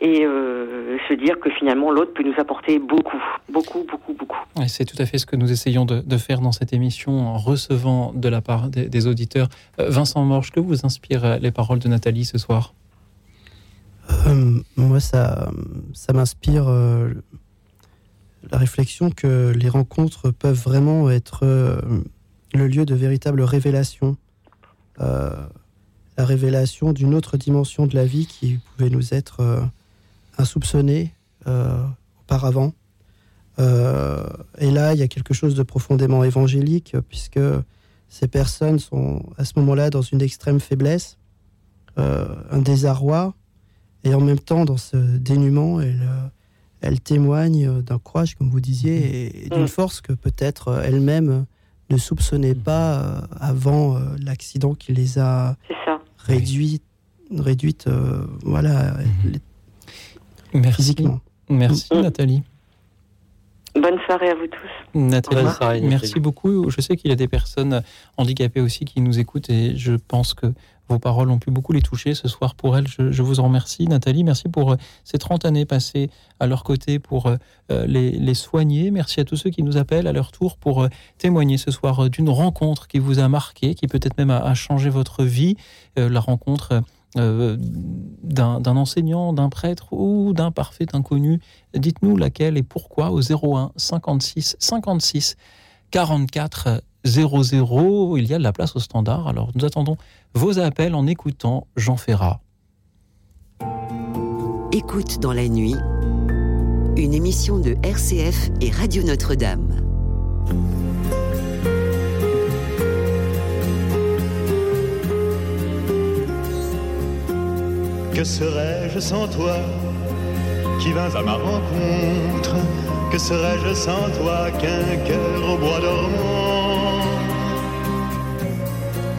et euh, se dire que finalement l'autre peut nous apporter beaucoup, beaucoup, beaucoup, beaucoup. c'est tout à fait ce que nous essayons de, faire dans cette émission en recevant de la part des, auditeurs. Vincent Morge, que vous inspire les paroles de Nathalie ce soir? Moi, ça, ça m'inspire la réflexion que les rencontres peuvent vraiment être le lieu de véritable révélation la révélation d'une autre dimension de la vie qui pouvait nous être euh, insoupçonnée euh, auparavant. Euh, et là, il y a quelque chose de profondément évangélique, puisque ces personnes sont à ce moment-là dans une extrême faiblesse, un désarroi, et en même temps, dans ce dénuement, elles, témoignent d'un courage, comme vous disiez, et, d'une mm. force que peut-être elles-mêmes ne soupçonnaient pas avant l'accident qui les a réduite, réduite euh, voilà, Merci. physiquement. Merci mm. Nathalie. Bonne soirée à vous tous. Nathalie, Bonne soirée, Nathalie. merci beaucoup. Je sais qu'il y a des personnes handicapées aussi qui nous écoutent et je pense que vos paroles ont pu beaucoup les toucher ce soir pour elles. Je, vous en remercie. Nathalie, merci pour euh, ces 30 années passées à leur côté pour euh, euh, les, soigner. Merci à tous ceux qui nous appellent à leur tour pour témoigner ce soir d'une rencontre qui vous a marqué, qui peut-être même a, changé votre vie. La rencontre d'un enseignant, d'un prêtre ou d'un parfait inconnu. Dites-nous laquelle et pourquoi au 01 56 56 44 00. Il y a de la place au standard. Alors nous attendons vos appels en écoutant Jean Ferrat. Écoute dans la nuit, une émission de RCF et Radio Notre-Dame. Que serais-je sans toi qui vins à ma rencontre? Que serais-je sans toi qu'un cœur au bois dormant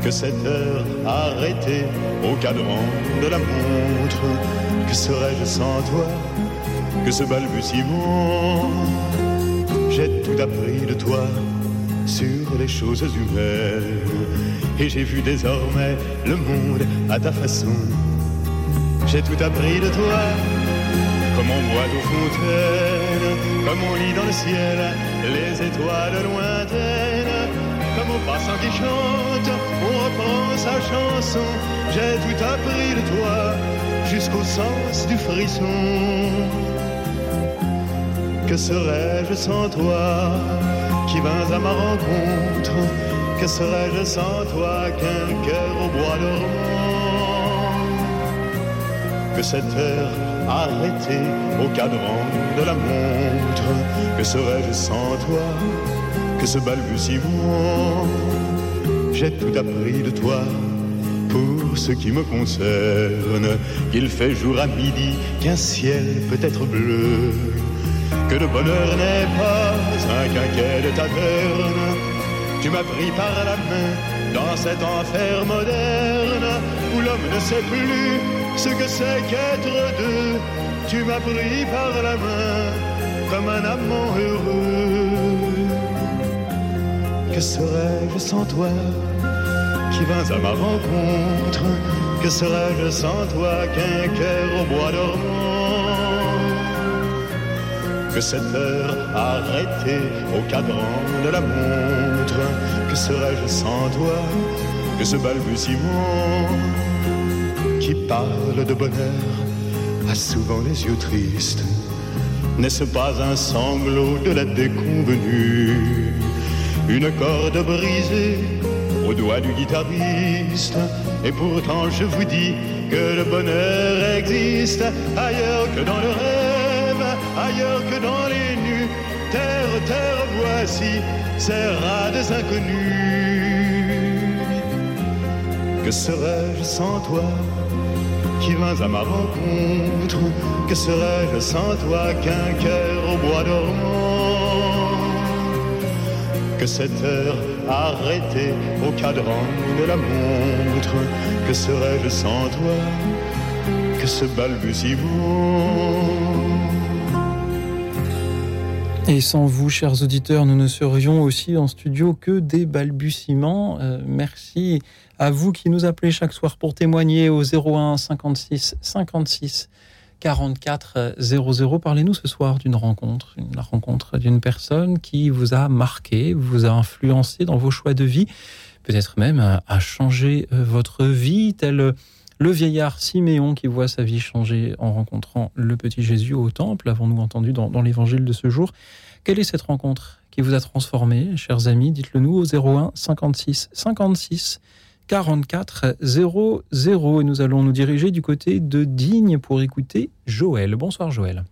Que cette heure arrêtée au cadran de la montre Que serais-je sans toi que ce balbutiement? J'ai tout appris de toi sur les choses humaines Et j'ai vu désormais le monde à ta façon. J'ai tout appris de toi, comme on boit d'eau fontaine, comme on lit dans le ciel les étoiles lointaines, comme au passant qui chante, on reprend sa chanson. J'ai tout appris de toi, jusqu'au sens du frisson. Que serais-je sans toi, qui vins à ma rencontre? Que serais-je sans toi qu'un cœur au bois dormant? Que cette heure arrêtée au cadran de la montre, que serais-je sans toi, que ce balbutiement, j'ai tout appris de toi. Pour ce qui me concerne, qu'il fait jour à midi, qu'un ciel peut être bleu, que le bonheur n'est pas un quinquet de taverne. Tu m'as pris par la main dans cet enfer moderne où l'homme ne sait plus ce que c'est qu'être deux. Tu m'as pris par la main comme un amant heureux. Que serais-je sans toi qui vins à ma rencontre Que serais-je sans toi qu'un cœur au bois dormant Que cette heure arrêtée au cadran de la montre Que serais-je sans toi que ce balbutiement qui parle de bonheur a souvent les yeux tristes. N'est-ce pas un sanglot de la déconvenue Une corde brisée au doigt du guitariste. Et pourtant je vous dis que le bonheur existe ailleurs que dans le rêve, ailleurs que dans les nus. Terre, terre, voici ces rades inconnus. Que serais-je sans toi qui vins à ma rencontre? Que serais-je sans toi qu'un cœur au bois dormant Que cette heure arrêtée au cadran de la montre Que serais-je sans toi que ce balbutiement? Et sans vous, chers auditeurs, nous ne serions aussi en studio que des balbutiements. Euh, merci à vous qui nous appelez chaque soir pour témoigner au 01 56 56 44 00. Parlez-nous ce soir d'une rencontre, la rencontre d'une personne qui vous a marqué, vous a influencé dans vos choix de vie, peut-être même a, changé euh, votre vie, tel le vieillard Siméon qui voit sa vie changer en rencontrant le petit Jésus au temple, avons-nous entendu dans, dans l'évangile de ce jour. Quelle est cette rencontre qui vous a transformé, chers amis Dites-le nous au 01 56 56 44 00. Et nous allons nous diriger du côté de Digne pour écouter Joël. Bonsoir Joël.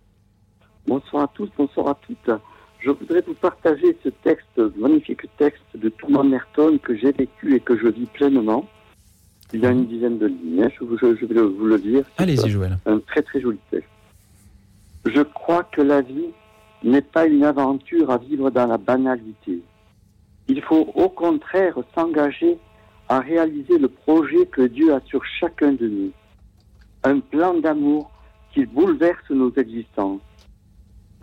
Bonsoir à tous, bonsoir à toutes. Je voudrais vous partager ce texte, magnifique texte de Thomas Merton que j'ai vécu et que je vis pleinement. Il y a une dizaine de lignes, hein, je, vais vous le dire. Allez-y Joël. Un très très joli texte. Je crois que la vie n'est pas une aventure à vivre dans la banalité. Il faut au contraire s'engager à réaliser le projet que Dieu a sur chacun de nous. Un plan d'amour qui bouleverse nos existences.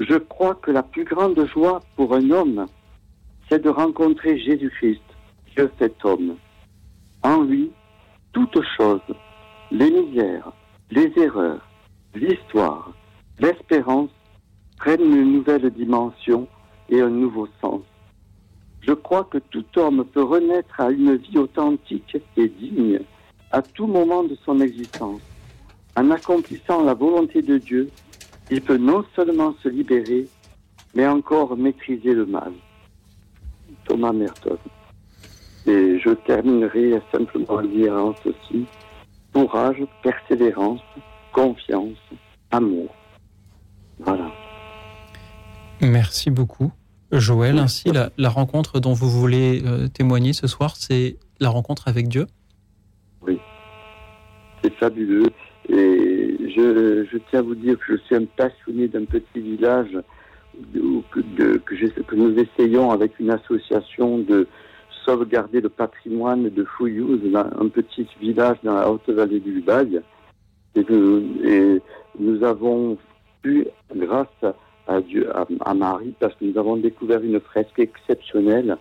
Je crois que la plus grande joie pour un homme, c'est de rencontrer Jésus-Christ, Dieu fait homme. En lui, toutes choses, les misères, les erreurs, l'histoire, l'espérance prennent une nouvelle dimension et un nouveau sens. Je crois que tout homme peut renaître à une vie authentique et digne à tout moment de son existence. En accomplissant la volonté de Dieu, il peut non seulement se libérer, mais encore maîtriser le mal. Thomas Merton. Et je terminerai simplement en disant ceci. Courage, persévérance, confiance, amour. Voilà. Merci beaucoup. Joël, ainsi, la, la rencontre dont vous voulez euh, témoigner ce soir, c'est la rencontre avec Dieu Oui. C'est fabuleux. Et je, je, tiens à vous dire que je suis un passionné d'un petit village de, que, de, que, je, que, nous essayons avec une association de sauvegarder le patrimoine de Fouillouse, un petit village dans la haute vallée du Bail. Et, et nous avons pu, grâce à, Dieu, à, à, Marie, parce que nous avons découvert une fresque exceptionnelle,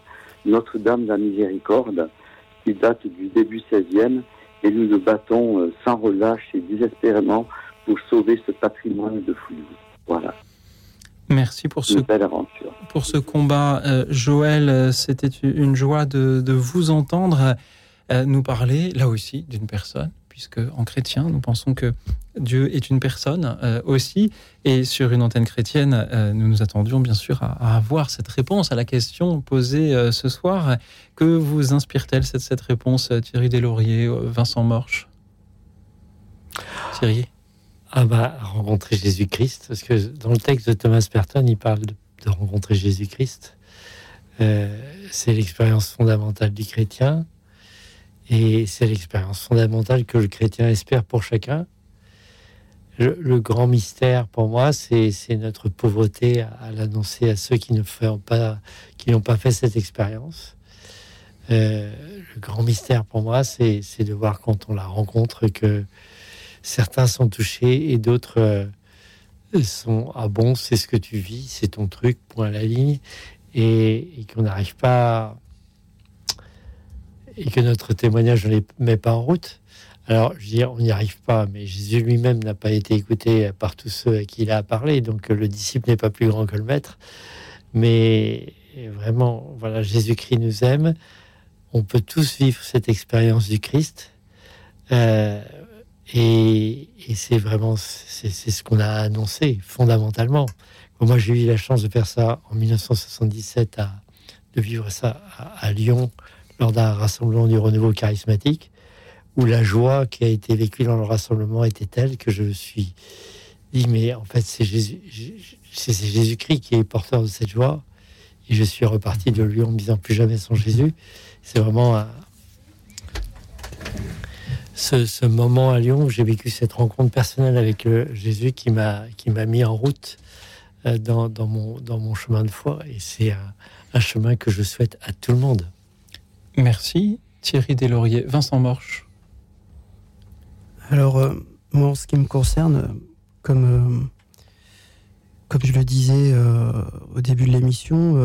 Notre-Dame de la Miséricorde, qui date du début 16e, et nous nous battons euh, sans relâche et désespérément pour sauver ce patrimoine de Fouillouse. Voilà. Merci pour ce, pour ce combat. Euh, Joël, c'était une joie de, de vous entendre euh, nous parler, là aussi, d'une personne, puisque en chrétien, nous pensons que Dieu est une personne euh, aussi. Et sur une antenne chrétienne, euh, nous nous attendions bien sûr à, avoir cette réponse à la question posée euh, ce soir. Que vous inspire-t-elle cette, réponse, Thierry Deslauriers, Vincent Morche? Thierry? Ah bah, rencontrer Jésus-Christ, parce que dans le texte de Thomas Perton, il parle de rencontrer Jésus-Christ. c'est l'expérience fondamentale du chrétien. Et c'est l'expérience fondamentale que le chrétien espère pour chacun. Le, grand mystère pour moi, c'est notre pauvreté à, l'annoncer à ceux qui ne pas, qui n'ont pas fait cette expérience. Euh, le grand mystère pour moi, c'est de voir quand on la rencontre que certains sont touchés et d'autres euh, sont ah bon, c'est ce que tu vis, c'est ton truc, point à la ligne, et, et qu'on n'arrive pas et que notre témoignage ne les met pas en route. Alors, je veux dire, on n'y arrive pas, mais Jésus lui-même n'a pas été écouté par tous ceux à qui il a parlé, donc le disciple n'est pas plus grand que le maître. Mais vraiment, voilà, Jésus-Christ nous aime. On peut tous vivre cette expérience du Christ. Euh, et, c'est vraiment, c'est ce qu'on a annoncé fondamentalement. Moi, j'ai eu la chance de faire ça en 1977, à, de vivre ça à Lyon, lors d'un rassemblement du renouveau charismatique, où la joie qui a été vécue dans le rassemblement était telle que je me suis dit, mais en fait, c'est Jésus, c'est Jésus-Christ qui est porteur de cette joie. Et je suis reparti de lui en me disant plus jamais sans Jésus. C'est vraiment ce, moment à Lyon où j'ai vécu cette rencontre personnelle avec Jésus qui m'a mis en route euh, dans, mon, dans mon chemin de foi. Et c'est un chemin que je souhaite à tout le monde. Merci Thierry Deslauriers. Vincent Morche. Alors, euh, moi, en ce qui me concerne, comme, euh, comme je le disais euh, au début de l'émission,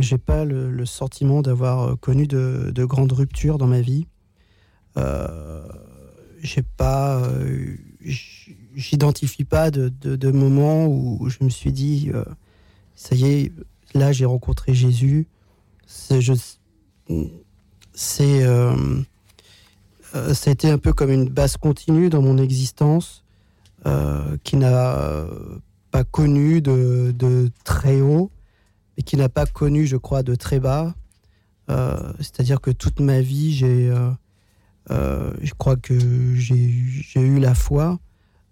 j'ai pas le, sentiment d'avoir connu de, de, grandes ruptures dans ma vie. j'ai pas, j'identifie pas de, moments où je me suis dit, ça y est, là j'ai rencontré Jésus. Je, c'est euh, euh, ça a été un peu comme une base continue dans mon existence euh, qui n'a pas connu de, très haut et qui n'a pas connu je crois de très bas. Euh, c'est à dire que toute ma vie j'ai je crois que j'ai eu la foi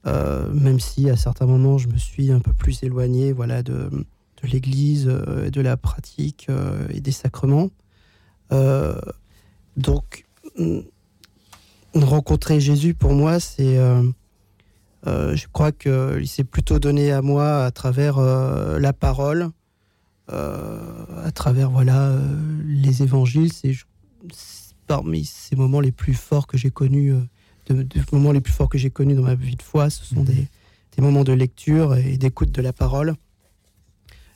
même si à certains moments je me suis un peu plus éloigné voilà de, de l'église de la pratique et des sacrements donc, rencontrer Jésus, pour moi, c'est. Euh, euh, je crois qu'il s'est plutôt donné à moi à travers euh, la parole, à travers voilà les évangiles. C'est parmi ces moments les plus forts que j'ai connus, de, de, moments les plus forts que j'ai connus dans ma vie de foi. Ce sont des, des moments de lecture et d'écoute de la parole.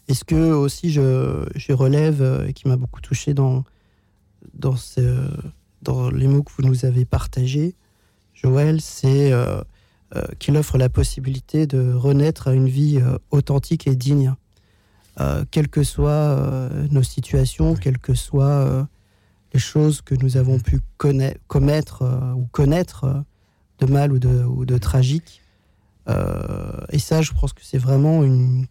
Et ce que aussi je, je relève euh, et qui m'a beaucoup touché dans, dans, ce, dans les mots que vous nous avez partagés, Joël, c'est euh, euh, qu'il offre la possibilité de renaître à une vie euh, authentique et digne. Quelles que soient nos situations, quelles que soient les choses que nous avons pu commettre ou connaître de mal ou de, ou de tragique. Et ça, je pense que c'est vraiment une,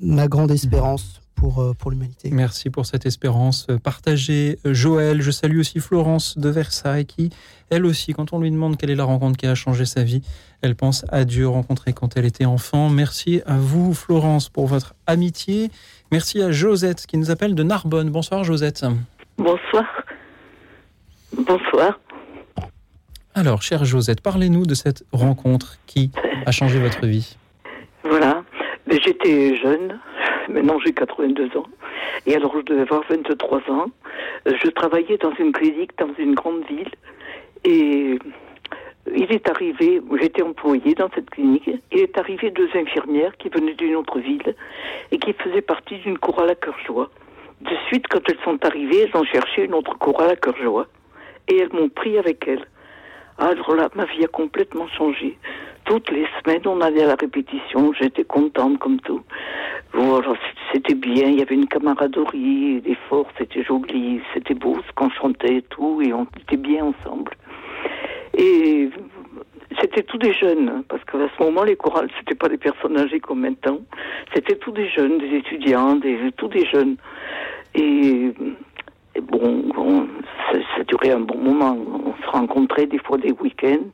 ma grande espérance pour, euh, pour l'humanité. Merci pour cette espérance partagée. Euh, Joël, je salue aussi Florence de Versailles qui, elle aussi, quand on lui demande quelle est la rencontre qui a changé sa vie, elle pense à Dieu rencontré quand elle était enfant. Merci à vous, Florence, pour votre amitié. Merci à Josette qui nous appelle de Narbonne. Bonsoir, Josette. Bonsoir. Bonsoir. Alors, chère Josette, parlez-nous de cette rencontre qui a changé votre vie. Voilà. Mais J'étais jeune, maintenant j'ai 82 ans. Et alors je devais avoir 23 ans. Euh, Je travaillais dans une clinique dans une grande ville. Et il est arrivé, j'étais employée dans cette clinique, il est arrivé deux infirmières qui venaient d'une autre ville et qui faisaient partie d'une chorale à cœur joie. De suite, quand elles sont arrivées, elles ont cherché une autre chorale à cœur joie. Et elles m'ont pris avec elles. Alors là, ma vie a complètement changé. Toutes les semaines, on allait à la répétition. J'étais contente comme tout. Alors, c'était bien. Il y avait une camaraderie, des forces. C'était joli. C'était beau ce qu'on chantait et tout. Et on était bien ensemble. Et c'était tous des jeunes, hein, parce qu'à ce moment, les chorales, c'était pas des personnes âgées comme maintenant. C'était tous des jeunes, des étudiants, des, tous des jeunes. Et, bon, bon, ça, ça durait un bon moment. On se rencontrait des fois des week-ends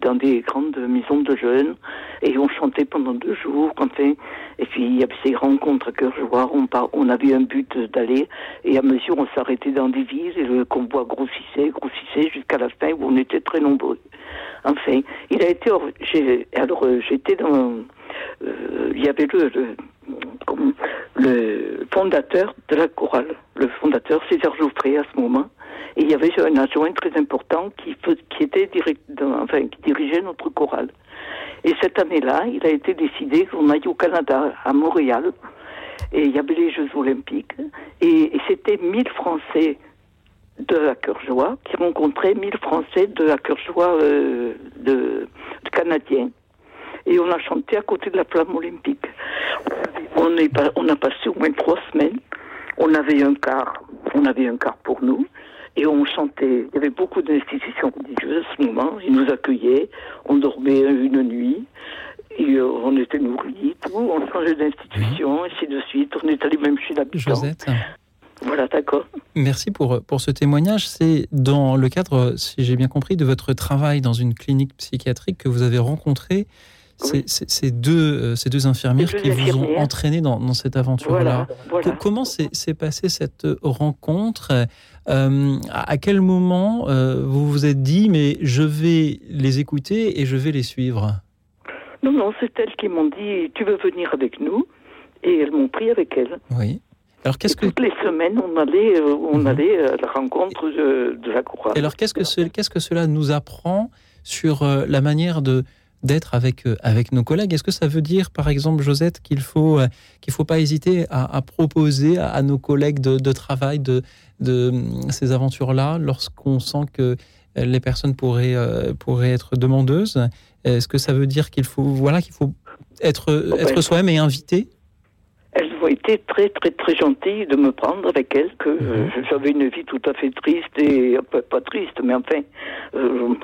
dans des grandes maisons de jeunes et on chantait pendant deux jours. Enfin, et puis il y avait ces rencontres à cœur joie. On, par- on avait un but d'aller et à mesure on s'arrêtait dans des villes et le convoi grossissait, grossissait jusqu'à la fin où on était très nombreux. Enfin, il a été. Alors euh, j'étais dans. euh, il y avait le, le, le fondateur de la chorale, le fondateur César Geoffrey à ce moment. Et il y avait un adjoint très important qui, qui était direct, enfin, qui dirigeait notre chorale. Et cette année-là, il a été décidé qu'on aille au Canada, à Montréal. Et il y avait les Jeux Olympiques. Et, c'était 1000 Français de la Cœur Joie qui rencontraient 1000 Français de la Cœur Joie euh, de, de Canadiens. Et on a chanté à côté de la flamme olympique. On, est on a passé au moins trois semaines. On avait un quart, on avait un quart pour nous. Et on chantait. Il y avait beaucoup d'institutions religieuses à ce moment. Ils nous accueillaient. On dormait une nuit. Et euh, on était nourris, tout. On changeait d'institution, ainsi de suite. On est allé même chez l'habitant. Josette, Voilà, d'accord. merci pour, pour ce témoignage. C'est dans le cadre, si j'ai bien compris, de votre travail dans une clinique psychiatrique que vous avez rencontré ces, ces- ces deux, euh, ces deux infirmières deux qui vous ont entraîné dans, dans cette aventure-là. Voilà, voilà. Co- Comment s'est passée cette rencontre? Euh, À quel moment euh, vous vous êtes dit, mais je vais les écouter et je vais les suivre? Non, non, c'est elles qui m'ont dit Tu veux venir avec nous? Et elles m'ont pris avec elles. Oui. Alors qu'est-ce que Toutes les semaines, on allait, euh, on Mhm. allait à la rencontre de, de la. Et alors, qu'est-ce que, ce- qu'est-ce que cela nous apprend sur euh, la manière de d'être avec euh, avec nos collègues Est-ce que ça veut dire, par exemple, Josette, qu'il faut euh, qu'il faut pas hésiter à, à proposer à, à nos collègues de, de travail de de hum, ces aventures-là lorsqu'on sent que euh, les personnes pourraient euh, pourraient être demandeuses? Est-ce que ça veut dire qu'il faut voilà qu'il faut être Oh, être ben. soi-même et inviter Elles ont été très, très, très gentilles de me prendre avec elles, que euh, Mhm. j'avais une vie tout à fait triste et pas, pas triste, mais enfin, euh,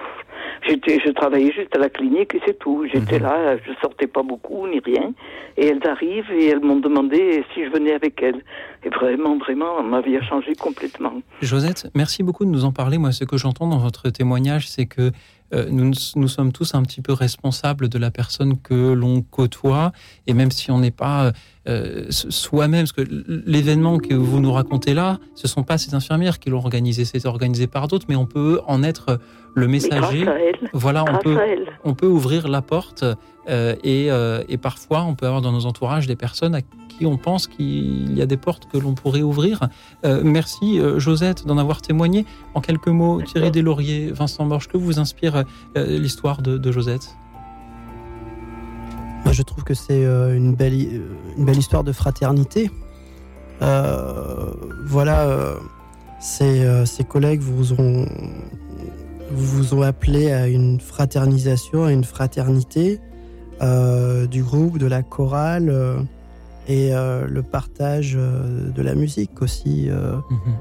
j'étais, je travaillais juste à la clinique et c'est tout. J'étais Mhm. là, je sortais pas beaucoup ni rien. Et elles arrivent et elles m'ont demandé si je venais avec elles. Et vraiment, vraiment, ma vie a changé complètement. Josette, merci beaucoup de nous en parler. Moi, ce que j'entends dans votre témoignage, c'est que euh, nous, nous sommes tous un petit peu responsables de la personne que l'on côtoie. Et même si on n'est pas euh, soi-même, parce que l'événement que vous nous racontez là, ce ne sont pas ces infirmières qui l'ont organisé, c'est organisé par d'autres, mais on peut en être le messager. Voilà, on peut, on peut ouvrir la porte euh, et, euh, et parfois on peut avoir dans nos entourages des personnes à qui on pense qu'il y a des portes que l'on pourrait ouvrir. Euh, merci euh, Josette d'en avoir témoigné. En quelques mots, Thierry Deslauriers, Vincent Borges, que vous inspire euh, l'histoire de, de Josette? Je trouve que c'est une, belle, une belle histoire de fraternité. Euh, voilà, euh, ses, euh, ses collègues vous ont, vous ont appelé à une fraternisation, à une fraternité euh, du groupe, de la chorale euh, et euh, le partage de la musique aussi, Mhm.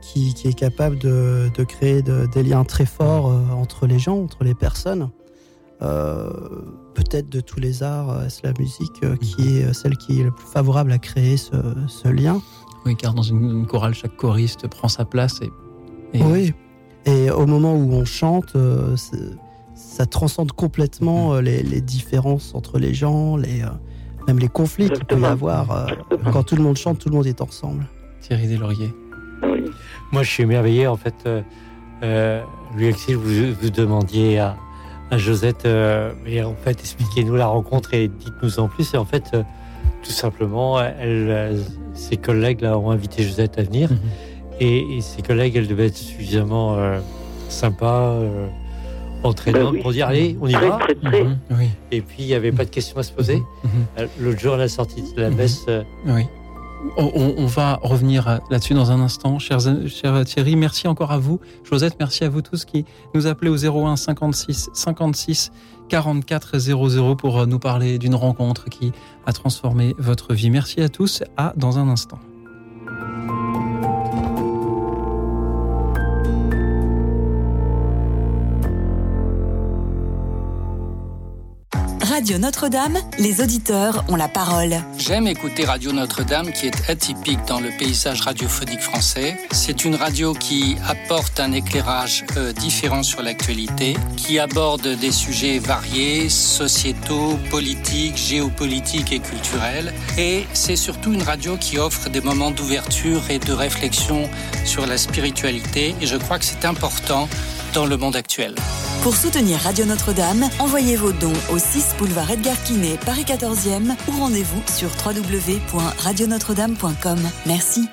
qui, qui est capable de, de créer de- des liens très forts entre les gens, entre les personnes. Peut-être de tous les arts, c'est la musique qui est celle qui est le plus favorable à créer ce, ce lien? Oui, car dans une, une chorale, chaque choriste prend sa place et, et- Oui. Et au moment où on chante, euh, ça transcende complètement euh, les, les différences entre les gens, les, euh, même les conflits qu'il peut y avoir. euh, quand tout le monde chante, tout le monde est ensemble. Thierry Deslauriers. Oui. Moi, je suis émerveillé. En fait, euh, euh, Axel, vous, vous demandiez à, à Josette, euh, mais en fait, expliquez-nous la rencontre et dites-nous en plus. Et en fait, euh, tout simplement, elle, euh, ses collègues là, ont invité Josette à venir. Mhm. Et, et ses collègues, elle devait être suffisamment euh, sympa, euh, entraînante Ben oui. pour dire allez, on y Très, va. très, très. Mhm. Oui. Et puis, il n'y avait pas de questions à se poser. Mhm. Euh, L'autre jour, à la sortie de la Mhm. messe, Oui. On, va revenir là-dessus dans un instant. Chers, cher Thierry, merci encore à vous. Josette, merci à vous tous qui nous appelez au 01 56 56 44 00 pour nous parler d'une rencontre qui a transformé votre vie. Merci à tous. À dans un instant. Radio Notre-Dame, les auditeurs ont la parole. J'aime écouter Radio Notre-Dame qui est atypique dans le paysage radiophonique français. C'est une radio qui apporte un éclairage euh, différent sur l'actualité, qui aborde des sujets variés, sociétaux, politiques, géopolitiques et culturels. Et c'est surtout une radio qui offre des moments d'ouverture et de réflexion sur la spiritualité. Et je crois que c'est important dans le monde actuel. Pour soutenir Radio Notre-Dame, envoyez vos dons au 6 boulevard Edgar Quinet, Paris 14e ou rendez-vous sur www.radionotre-dame.com. Merci.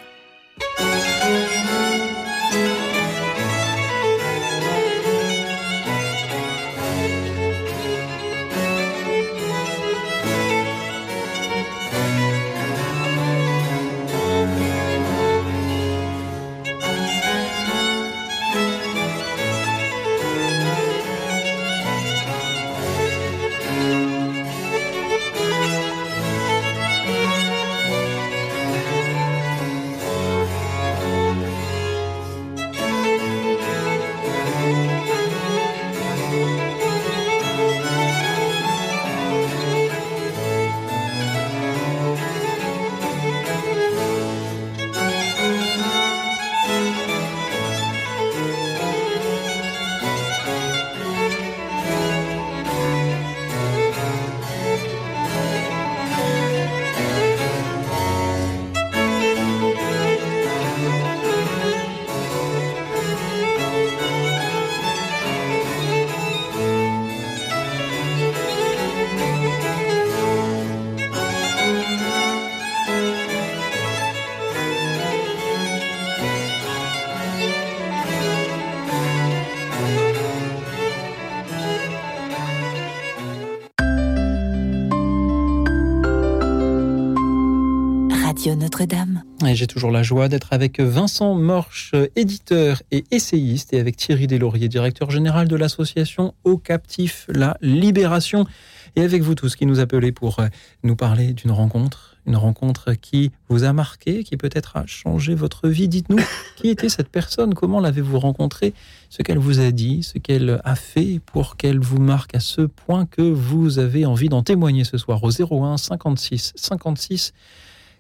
J'ai toujours la joie d'être avec Vincent Morche, éditeur et essayiste, et avec Thierry Deslauriers, directeur général de l'association Au Captif La Libération, et avec vous tous qui nous appelez pour euh, nous parler d'une rencontre, une rencontre qui vous a marqué, qui peut-être a changé votre vie. Dites-nous, qui était cette personne? Comment l'avez-vous rencontrée? Ce qu'elle vous a dit, ce qu'elle a fait pour qu'elle vous marque à ce point que vous avez envie d'en témoigner ce soir au 01 56 56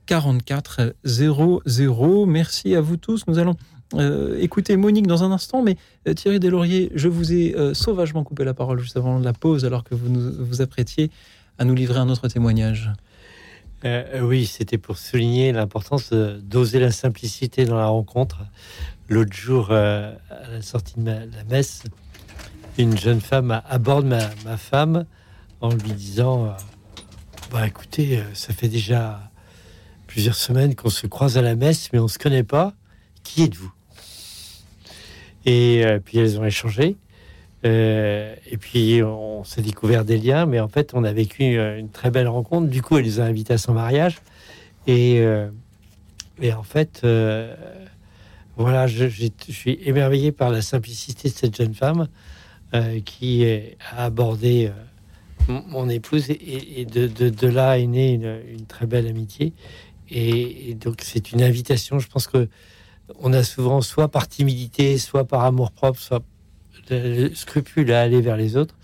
44 00. Merci à vous tous. Nous allons euh, écouter Monique dans un instant, mais euh, Thierry Deslauriers, je vous ai euh, sauvagement coupé la parole juste avant la pause, alors que vous nous, vous apprêtiez à nous livrer un autre témoignage. Euh, oui, c'était pour souligner l'importance d'oser la simplicité dans la rencontre. L'autre jour, euh, à la sortie de la messe, une jeune femme aborde ma, ma femme en lui disant euh, Bah écoutez, euh, ça fait déjà plusieurs semaines qu'on se croise à la messe, mais on se connaît pas. Qui êtes-vous? Et euh, puis elles ont échangé. Euh, et puis on s'est découvert des liens, mais en fait on a vécu euh, une très belle rencontre. Du coup, elle les a invités à son mariage. Et, euh, et en fait, voilà, je, suis émerveillé par la simplicité de cette jeune femme qui a abordé mon, épouse. Et, de, de- là est née une très belle amitié. Et, et donc c'est une invitation. Je pense que on a souvent soit par timidité, soit par amour propre, soit le scrupule à aller vers les autres.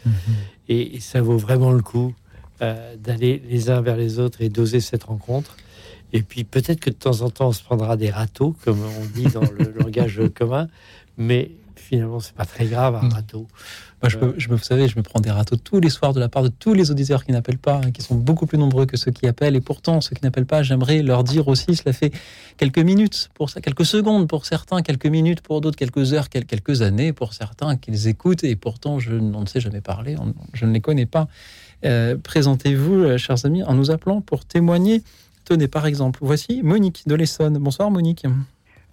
Et, et ça vaut vraiment le coup euh, d'aller les uns vers les autres et d'oser cette rencontre. Et puis peut-être que de temps en temps on se prendra des râteaux, comme on dit dans le langage commun, mais finalement c'est pas très grave un râteau. Moi, je, vous savez, je me prends des râteaux tous les soirs de la part de tous les auditeurs qui n'appellent pas, hein, qui sont beaucoup plus nombreux que ceux qui appellent. Et pourtant, ceux qui n'appellent pas, j'aimerais leur dire aussi, cela fait quelques minutes pour ça, quelques secondes pour certains, quelques minutes pour d'autres, quelques heures, quel- quelques années pour certains qu'ils écoutent. Et pourtant, je n'en sais jamais parler, je ne les connais pas. Euh, Présentez-vous, euh, chers amis, en nous appelant pour témoigner. Tenez, par exemple, voici Monique de l'Essonne. Bonsoir, Monique.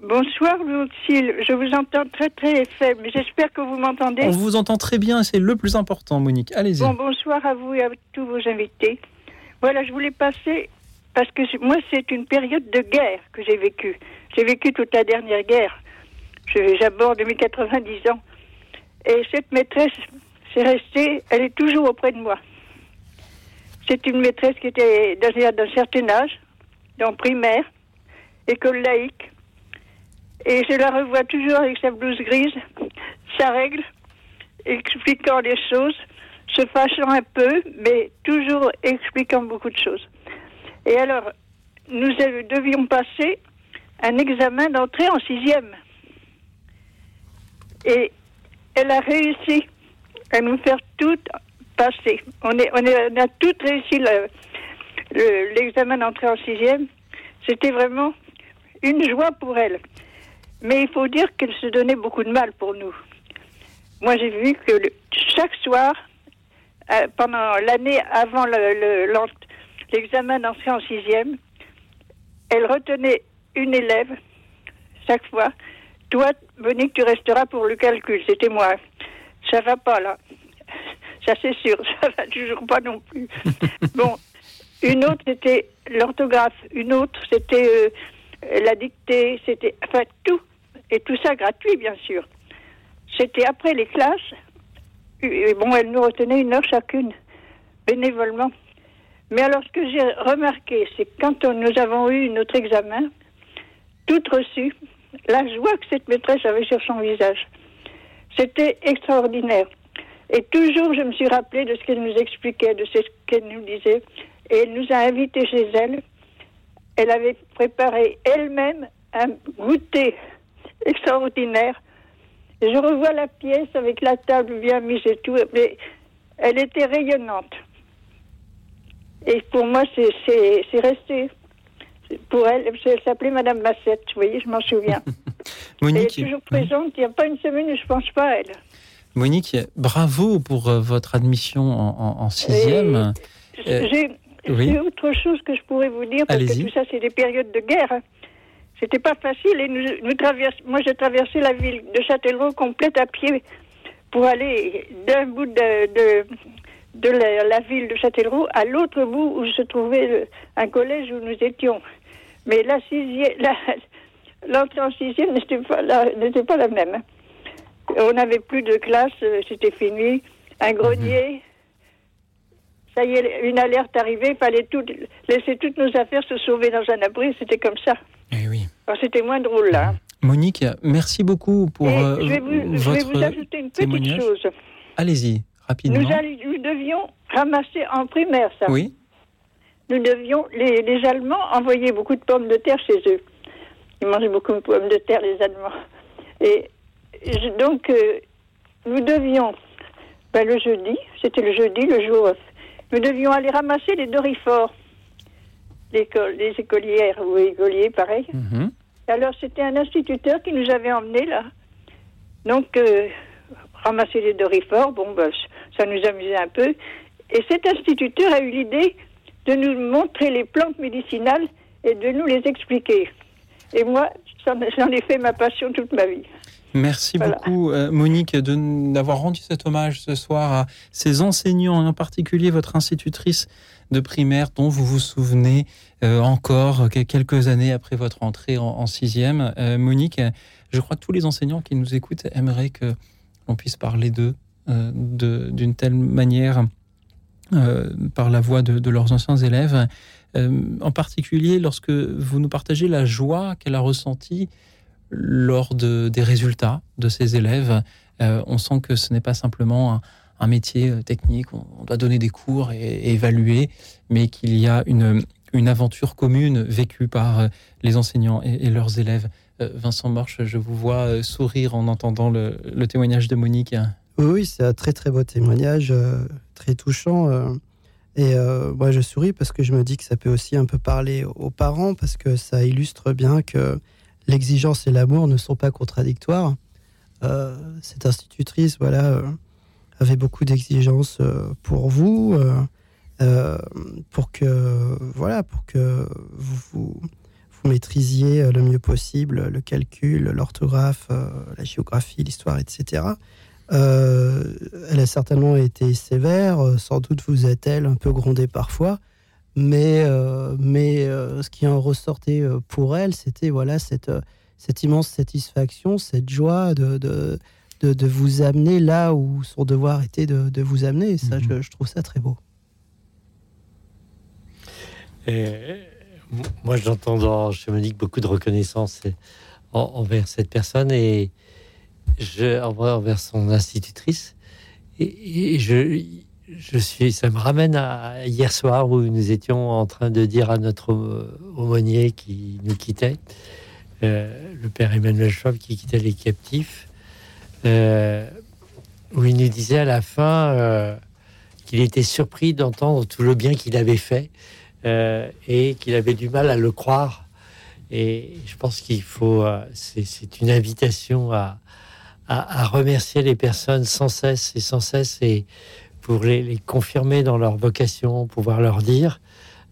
Bonsoir, Auxil. Je vous entends très très faible, j'espère que vous m'entendez. On vous entend très bien, c'est le plus important, Monique. Allez-y. Bon, bonsoir à vous et à tous vos invités. Voilà, je voulais passer, parce que moi, c'est une période de guerre que j'ai vécue. J'ai vécu toute la dernière guerre. Je- J'aborde mes 90 ans. Et cette maîtresse, c'est resté, elle est toujours auprès de moi. C'est une maîtresse qui était d'un d'un certain âge, dans primaire, école laïque. Et je la revois toujours avec sa blouse grise, sa règle, expliquant les choses, se fâchant un peu, mais toujours expliquant beaucoup de choses. Et alors, nous devions passer un examen d'entrée en sixième. Et elle a réussi à nous faire tout passer. On, a toutes réussi le- le- l'examen d'entrée en sixième. C'était vraiment une joie pour elle. Mais il faut dire qu'elle se donnait beaucoup de mal pour nous. Moi, j'ai vu que le- chaque soir, euh, pendant l'année avant le- le- l'examen d'entrée en sixième, elle retenait une élève chaque fois. Toi, Monique, tu resteras pour le calcul. C'était moi. Ça va pas là. Ça c'est sûr. Ça va toujours pas non plus. bon, une autre c'était l'orthographe. Une autre c'était euh, la dictée. C'était enfin tout et tout ça gratuit bien sûr. C'était après les classes. Et bon, elle nous retenait une heure chacune, bénévolement. Mais alors, ce que j'ai remarqué, c'est que quand nous avons eu notre examen, tout reçu, la joie que cette maîtresse avait sur son visage, c'était extraordinaire. Et toujours, je me suis rappelé de ce qu'elle nous expliquait, de ce qu'elle nous disait. Et elle nous a invités chez elle. Elle avait préparé elle-même un goûter extraordinaire. Je revois la pièce avec la table bien mise et tout, mais elle était rayonnante. Et pour moi, c'est- resté. Pour elle, elle s'appelait Madame Massette, vous voyez, je m'en souviens. Monique, elle est toujours présente, il n'y a pas une semaine où je ne pense pas à elle. Monique, bravo pour euh, votre admission en, en- en sixième. Euh, J'ai oui. autre chose que je pourrais vous dire, parce que tout ça, c'est des périodes de guerre. C'était pas facile. Et nous, nous traverse- moi, j'ai traversé la ville de Châtellerault complète à pied pour aller d'un bout de, de, de la, la ville de Châtellerault à l'autre bout où se trouvait le- un collège où nous étions. Mais la sixième, l'entrée en sixième n'était pas, la- n'était pas la même. On n'avait plus de classe, c'était fini. Un grenier. Ça y est, une alerte arrivée, il fallait tout, laisser toutes nos affaires se sauver dans un abri, c'était comme ça. Eh c'était moins drôle là. Monique, merci beaucoup pour euh, je, vais vous, je vais vous ajouter une petite chose. Allez-y, rapidement. Nous, devions ramasser en primaire ça. Oui. Nous devions, les, les Allemands envoyaient beaucoup de pommes de terre chez eux. Ils mangeaient beaucoup de pommes de terre, les Allemands. Et je- donc, euh, nous devions, ben, le jeudi, c'était le jeudi, le jour nous devions aller ramasser les dorifores, l'école, les écolières ou écoliers, pareil. Mhm. Alors, c'était un instituteur qui nous avait emmenés là. Donc, euh, ramasser les dorifores, bon, ben, ça nous amusait un peu. Et cet instituteur a eu l'idée de nous montrer les plantes médicinales et de nous les expliquer. Et moi, j'en ai fait ma passion toute ma vie. Merci beaucoup, euh, Monique, d'avoir rendu cet hommage ce soir à ces enseignants, et en particulier votre institutrice de primaire dont vous vous souvenez euh, encore quelques années après votre entrée en, sixième. Euh, Monique, je crois que tous les enseignants qui nous écoutent aimeraient que l'on puisse parler d'eux d'une telle manière par la voix de, de leurs anciens élèves. en particulier lorsque vous nous partagez la joie qu'elle a ressentie lors de, des résultats de ces élèves. Euh, on sent que ce n'est pas simplement un, métier euh, technique, on, doit donner des cours et, évaluer, mais qu'il y a une, une, aventure commune vécue par euh, les enseignants et, leurs élèves. Vincent Morche, je vous vois sourire en entendant le, témoignage de Monique. Oui, c'est un très très beau témoignage, très touchant. Et moi, je souris parce que je me dis que ça peut aussi un peu parler aux parents, parce que ça illustre bien que l'exigence et l'amour ne sont pas contradictoires. Euh, cette institutrice, voilà, euh, avait beaucoup d'exigences euh, pour vous, pour que, voilà, pour que vous, vous, maîtrisiez le mieux possible le calcul, l'orthographe, la géographie, l'histoire, etc. elle a certainement été sévère, sans doute vous a-t-elle un peu grondé parfois, mais, euh, mais euh, ce qui en ressortait euh, pour elle, c'était voilà, cette, cette immense satisfaction, cette joie de, de, de, vous amener là où son devoir était de, vous amener. Et ça, mhm. je, trouve ça très beau. moi, j'entends chez Monique beaucoup de reconnaissance envers cette personne et je, envers son institutrice. Et, et je, je suis, ça me ramène à hier soir où nous étions en train de dire à notre aumônier qui nous quittait, euh, le père Emmanuel Schwab qui quittait les captifs, euh, où il nous disait à la fin euh, qu'il était surpris d'entendre tout le bien qu'il avait fait et qu'il avait du mal à le croire. Et je pense qu'il faut, c'est une invitation à, à, à, remercier les personnes sans cesse et sans cesse et pour les, confirmer dans leur vocation, pouvoir leur dire.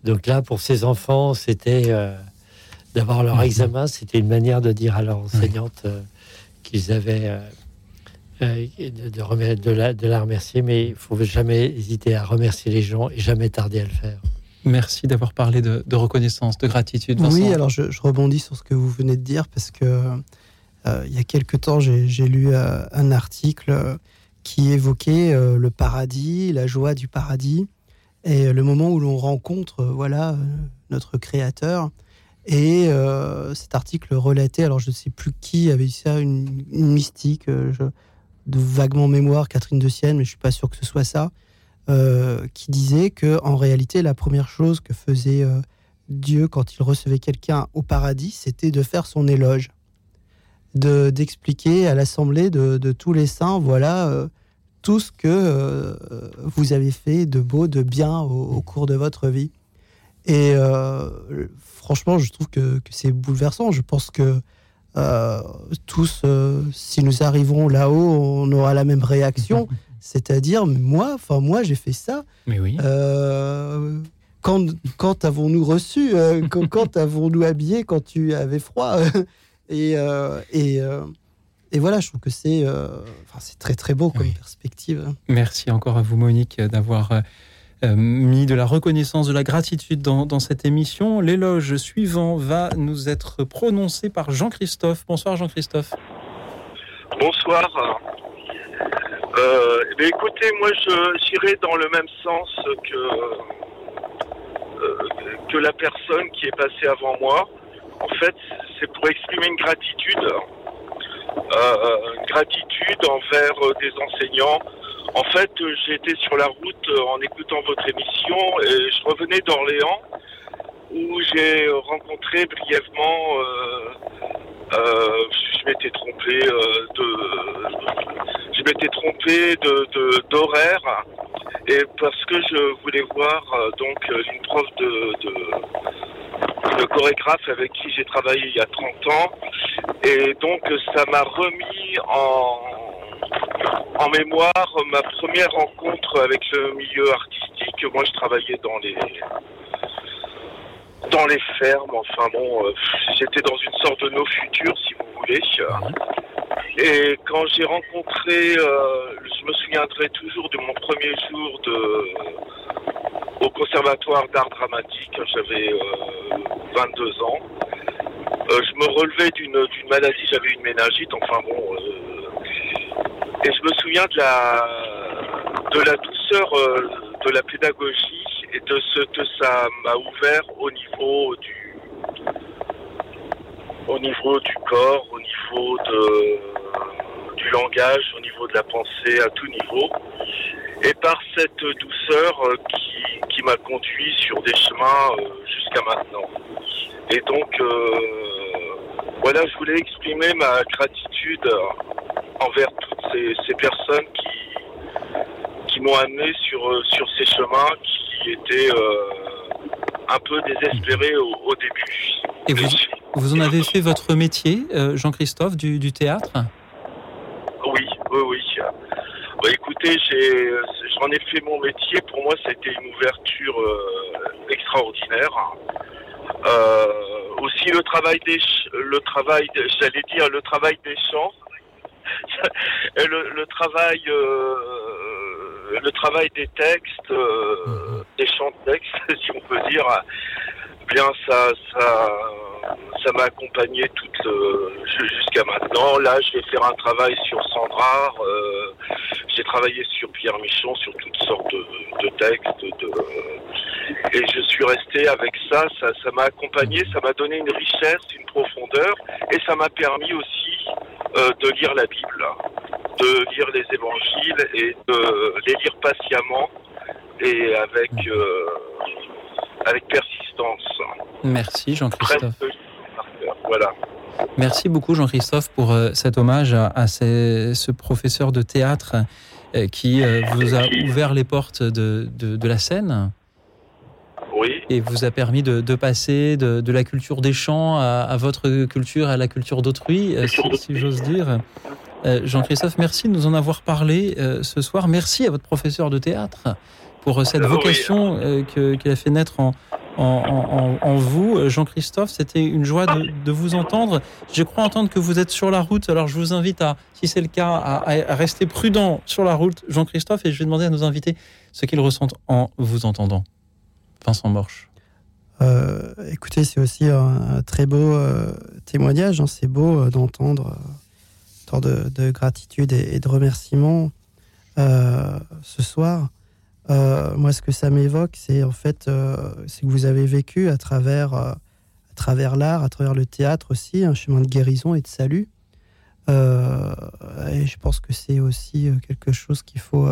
Donc là, pour ces enfants, c'était euh, d'avoir leur mhm. examen, c'était une manière de dire à leur enseignante euh, qu'ils avaient euh, de, remettre, de, la, de la remercier, mais il faut jamais hésiter à remercier les gens et jamais tarder à le faire. Merci d'avoir parlé de, reconnaissance, de gratitude. Vincent. Oui, alors je, rebondis sur ce que vous venez de dire parce que il y a quelque temps, j'ai lu un article qui évoquait euh, le paradis, la joie du paradis, et euh, le moment où l'on rencontre euh, voilà notre créateur. Et cet article relatait, alors je ne sais plus qui avait dit ça, une, mystique, de vaguement mémoire, Catherine de Sienne, mais je suis pas sûr que ce soit ça, qui disait que en réalité la première chose que faisait Dieu quand il recevait quelqu'un au paradis, c'était de faire son éloge d'expliquer à l'assemblée de, de, tous les saints, voilà, tout ce que euh, vous avez fait de beau, de bien au, cours de votre vie. Et euh, franchement, je trouve que, c'est bouleversant. Je pense que euh, tous, si nous arrivons là-haut, on aura la même réaction. C'est-à-dire, moi, enfin moi, j'ai fait ça. Mais oui. quand, quand avons-nous reçu Quand, quand avons-nous habillé Quand tu avais froid? Et, et et voilà, je trouve que c'est euh, c'est très très beau comme perspective. Merci encore à vous Monique d'avoir euh, euh, mis de la reconnaissance, de la gratitude dans, dans cette émission. L'éloge suivant va nous être prononcé par Jean-Christophe. Bonsoir Jean-Christophe. Bonsoir. Euh, eh écoutez, moi j'irai dans le même sens que, que la personne qui est passée avant moi. En fait, c'est pour exprimer une gratitude euh, gratitude envers euh, des enseignants. En fait, j'étais sur la route euh, en écoutant votre émission et je revenais d'Orléans où j'ai rencontré brièvement, je m'étais trompé de, je m'étais trompé de d'horaire et parce que je voulais voir donc une prof de, de, de chorégraphe avec qui j'ai travaillé il y a 30 ans et donc ça m'a remis en, en mémoire ma première rencontre avec le milieu artistique. Moi je travaillais dans les dans les fermes, enfin bon, euh, j'étais dans une sorte de nos futurs si vous voulez. Et quand j'ai rencontré, euh, je me souviendrai toujours de mon premier jour de, au Conservatoire d'art dramatique, j'avais euh, 22 ans. Euh, je me relevais d'une d'une maladie, j'avais une méningite, enfin bon. euh, et je me souviens de la, de la douceur euh, de la pédagogie et de ce que ça m'a ouvert au niveau du, au niveau du corps, au niveau de, du langage, au niveau de la pensée, à tout niveau. Et par cette douceur euh, qui, qui m'a conduit sur des chemins euh, jusqu'à maintenant. Et donc, euh, voilà, je voulais exprimer ma gratitude envers toutes ces personnes qui, qui m'ont amené sur, euh, sur ces chemins qui étaient euh, un peu désespérés au, au début. Et vous, vous en avez fait votre métier, euh, Jean-Christophe, du, du théâtre? Oui, oui, oui. Bah, écoutez, j'en ai fait mon métier. Pour moi, c'était une ouverture euh, extraordinaire. Euh, aussi le travail des, le travail, j'allais dire le travail des champs, Et le, le travail, euh, le travail des textes, euh, des chants de textes, si on peut dire. Bien, ça, ça, ça m'a accompagné euh, ju- jusqu'à maintenant. Là, je vais faire un travail sur Sandrard. euh, j'ai travaillé sur Pierre Michon, sur toutes sortes de, de textes. De, et je suis resté avec ça. Ça, m'a accompagné, ça m'a donné une richesse, une profondeur, et ça m'a permis aussi euh, de lire la Bible, de lire les Évangiles et de les lire patiemment et avec euh, avec persistance. Merci, Jean-Christophe. Voilà. Merci beaucoup, Jean-Christophe, pour euh, cet hommage à, à ces- ce professeur de théâtre euh, qui vous a ouvert les portes de, de- de la scène. Oui. Et vous a permis de, de passer de, de la culture des chants à, à votre culture, à la culture d'autrui, si, si j'ose dire. Euh, Jean-Christophe, merci de nous en avoir parlé euh, ce soir. Merci à votre professeur de théâtre pour euh, cette Ah oui. vocation euh, qu'il a fait naître en, en, en- en vous. Jean-Christophe, c'était une joie de, de vous entendre. Je crois entendre que vous êtes sur la route, alors je vous invite à, si c'est le cas, à, à rester prudent sur la route, Jean-Christophe, et je vais demander à nos invités ce qu'ils ressentent en vous entendant. Vincent Morche. Euh, écoutez, c'est aussi un, un très beau euh, témoignage. hein. C'est beau euh, d'entendre tant de, de gratitude et, et de remerciements euh, ce soir. Euh, moi, ce que ça m'évoque, c'est en fait, euh, c'est que vous avez vécu à travers, euh, à travers l'art, à travers le théâtre aussi, un chemin de guérison et de salut. Et je pense que c'est aussi quelque chose qu'il faut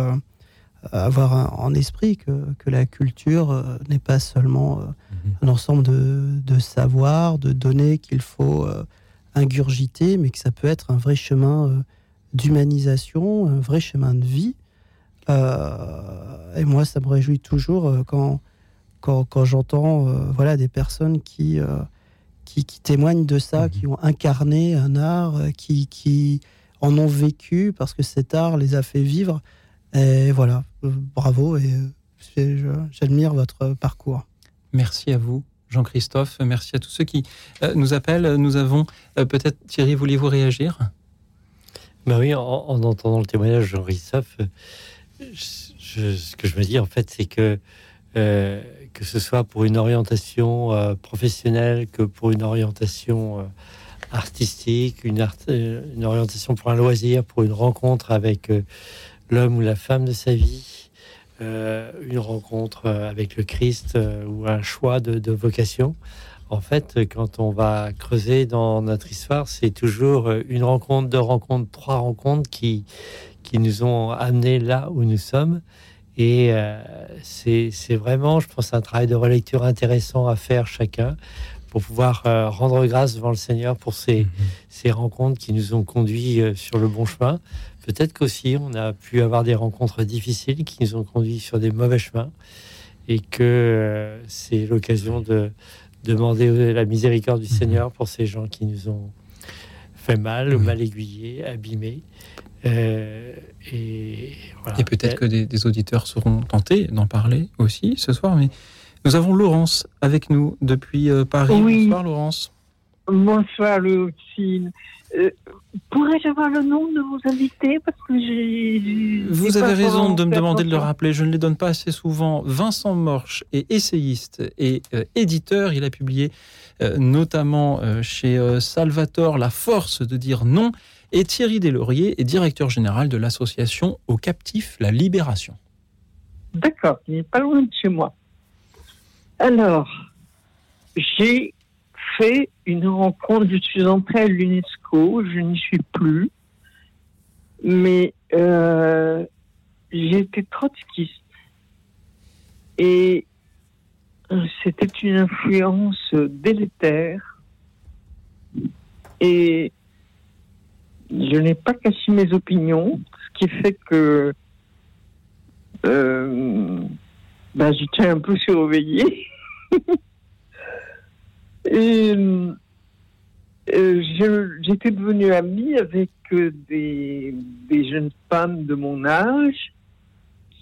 avoir en esprit, que, que la culture n'est pas seulement euh, un ensemble de, de savoirs, de données qu'il faut ingurgiter, mais que ça peut être un vrai chemin euh, d'humanisation, un vrai chemin de vie. Euh, et moi, ça me réjouit toujours euh, quand, quand, quand j'entends voilà, des personnes qui, qui, qui témoignent de ça, qui ont incarné un art, qui, qui en ont vécu parce que cet art les a fait vivre. Et voilà, bravo et j'admire votre parcours. Merci à vous, Jean-Christophe. Merci à tous ceux qui euh, nous appellent. Nous avons euh, peut-être, Thierry, voulez-vous réagir? Ben oui, en, en entendant le témoignage de Jean-Christophe, euh, ce que je me dis en fait, c'est que que ce soit pour une orientation professionnelle, que pour une orientation artistique, une, orientation pour un loisir, pour une rencontre avec l'homme ou la femme de sa vie, une rencontre euh, avec le Christ euh, ou un choix de, de vocation. En fait, quand on va creuser dans notre histoire, c'est toujours euh, une rencontre, deux rencontres, trois rencontres qui, qui nous ont amenés là où nous sommes. Et euh, c'est vraiment, je pense, un travail de relecture intéressant à faire chacun pour pouvoir euh, rendre grâce devant le Seigneur pour ces, ces rencontres qui nous ont conduits euh, sur le bon chemin. Peut-être qu'aussi on a pu avoir des rencontres difficiles qui nous ont conduits sur des mauvais chemins et que euh, c'est l'occasion de demander la miséricorde du Seigneur pour ces gens qui nous ont fait mal ou mal aiguillés, abîmés. Euh, et voilà. Et peut-être que des, des auditeurs seront tentés d'en parler aussi ce soir. Mais nous avons Laurence avec nous depuis euh, Paris. Oui. Bonsoir, Laurence. Bonsoir, euh, Pourrais-je avoir le nom de vos invités Parce que j'ai. Vous avez raison de me demander de le rappeler. Je ne les donne pas assez souvent. Vincent Morche est essayiste et euh, éditeur. Il a publié euh, notamment chez Salvatore La force de dire non. Et Thierry Deslauriers est directeur général de l'association Aux captifs La Libération. D'accord, il n'est pas loin de chez moi. Alors, j'ai une rencontre, je suis entrée à l'UNESCO, je n'y suis plus, mais euh, j'étais trotskiste. Et c'était une influence délétère. Et je n'ai pas caché mes opinions, ce qui fait que euh, ben, j'étais un peu surveillée. Et euh, j'étais devenue amie avec euh, des, jeunes femmes de mon âge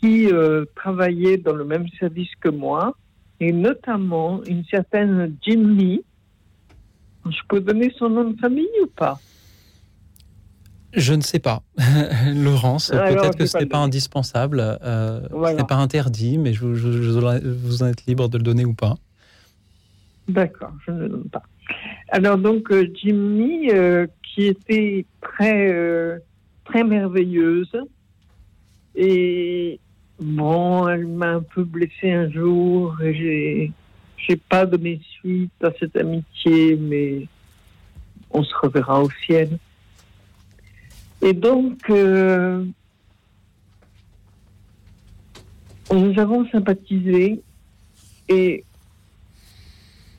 qui euh, travaillaient dans le même service que moi, et notamment une certaine Jimmy. Je peux donner son nom de famille ou pas? Je ne sais pas. Laurence, peut-être que ce n'est pas, indispensable. Ce n'est pas interdit, mais je, vous en êtes libre de le donner ou pas. D'accord, je ne donne pas. Alors donc euh, Jimmy, euh, qui était très euh, très merveilleuse et bon, elle m'a un peu blessée un jour j'ai j'ai pas donné suite à cette amitié, mais on se reverra au ciel. Et donc nous avons sympathisé et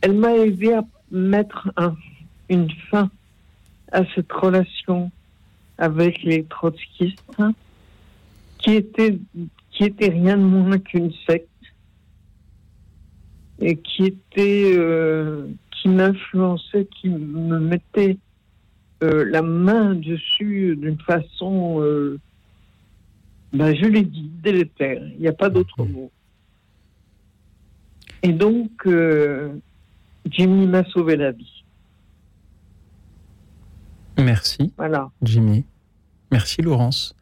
elle m'a aidé à mettre une fin à cette relation avec les trotskistes, hein, qui était qui était rien de moins qu'une secte et qui était euh, qui m'influençait, qui me mettait euh, la main dessus d'une façon, euh, ben, je l'ai dit, délétère. Il n'y a pas d'autre mot. Et donc, Jimmy m'a sauvé la vie. Merci. Voilà. Jimmy. Merci Laurence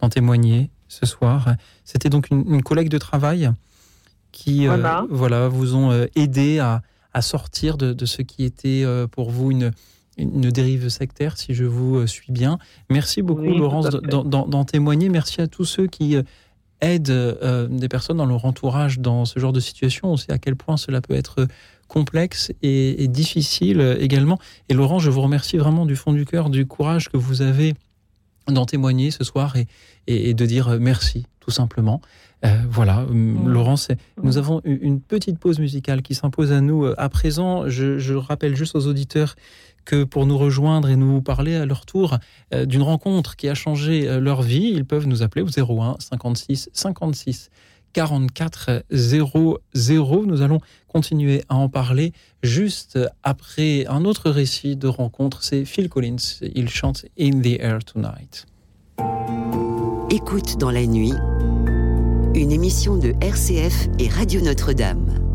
d'en témoigner ce soir. C'était donc une, collègue de travail qui euh, voilà. vous ont euh, aidé à, sortir de, ce qui était euh, pour vous une, une dérive sectaire, si je vous suis bien. Merci beaucoup Laurence d'en témoigner. Merci à tous ceux qui aident des personnes dans leur entourage dans ce genre de situation. On sait à quel point cela peut être complexe et, difficile également. Et Laurent, je vous remercie vraiment du fond du cœur du courage que vous avez d'en témoigner ce soir et, et, de dire merci, tout simplement. Euh, voilà, mmh. Laurence, nous avons une petite pause musicale qui s'impose à nous euh, à présent. Je, rappelle juste aux auditeurs que pour nous rejoindre et nous parler à leur tour euh, d'une rencontre qui a changé leur vie, ils peuvent nous appeler au 01 56 56 44 00. Nous allons continuer à en parler juste après un autre récit de rencontre. C'est Phil Collins. Il chante In the Air Tonight. Écoute dans la nuit, une émission de RCF et Radio Notre-Dame.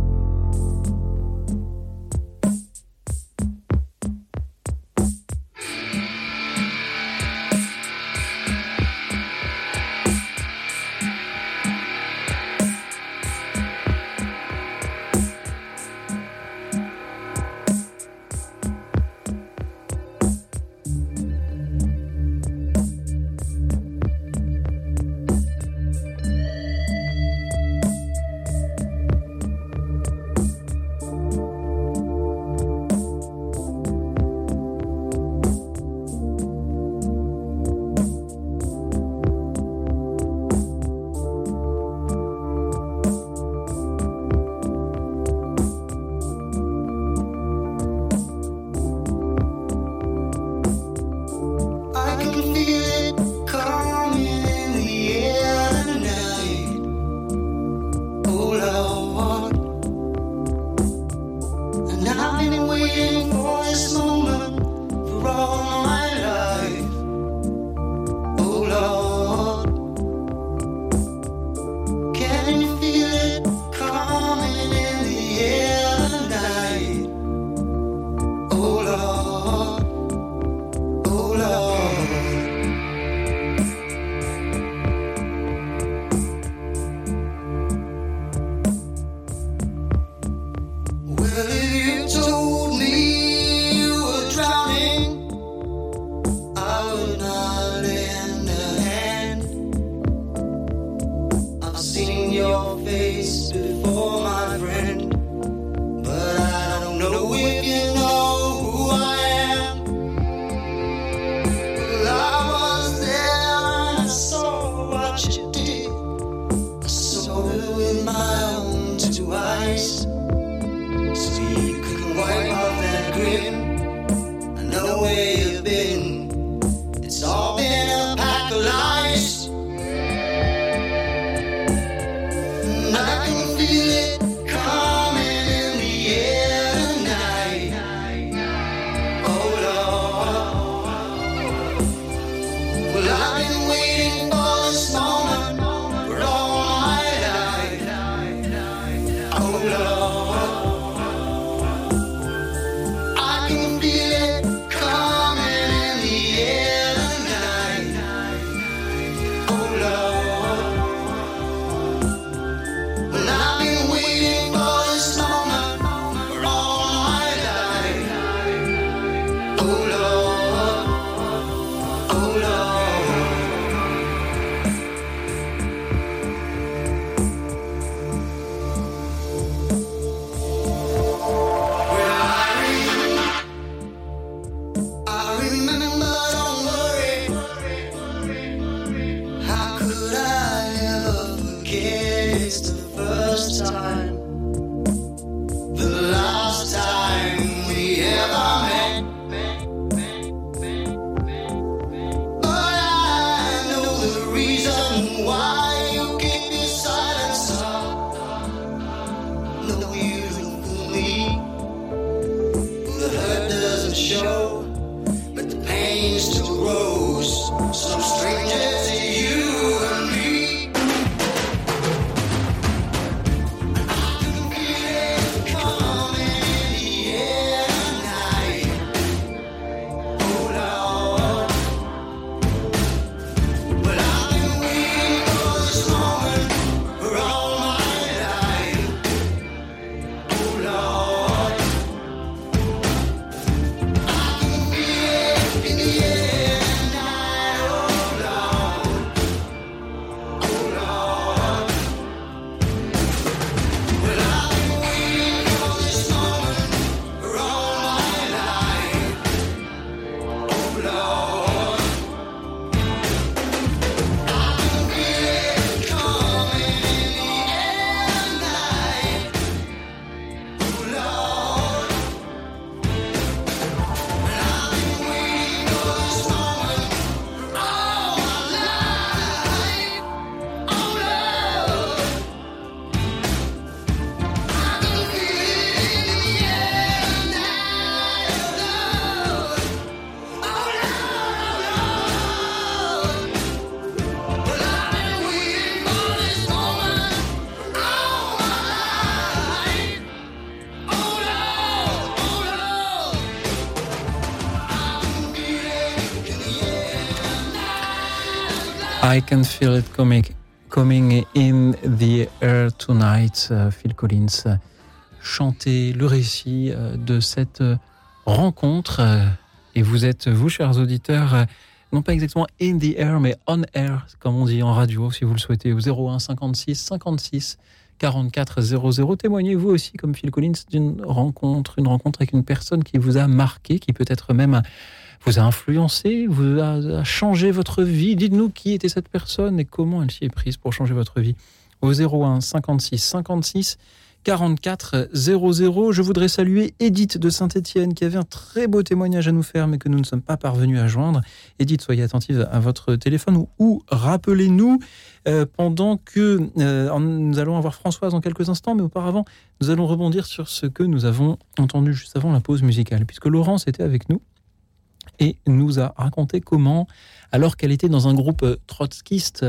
So strange to you. I can feel it coming, coming in the air tonight, euh, Phil Collins. Chanter le récit euh, de cette euh, rencontre. Et vous êtes, vous, chers auditeurs, non pas exactement in the air, mais on air, comme on dit en radio, si vous le souhaitez, au 01 56 56 44 00. Témoignez vous aussi, comme Phil Collins, d'une rencontre, une rencontre avec une personne qui vous a marqué, qui peut-être même vous a influencé, vous a, changé votre vie? Dites-nous qui était cette personne et comment elle s'y est prise pour changer votre vie. Au 01 56 56 44 00. Je voudrais saluer Edith de Saint-Étienne qui avait un très beau témoignage à nous faire mais que nous ne sommes pas parvenus à joindre. Edith, soyez attentive à votre téléphone ou, rappelez-nous euh, pendant que euh, nous allons avoir Françoise dans quelques instants, mais auparavant, nous allons rebondir sur ce que nous avons entendu juste avant la pause musicale, puisque Laurence était avec nous et nous a raconté comment, alors qu'elle était dans un groupe euh, trotskiste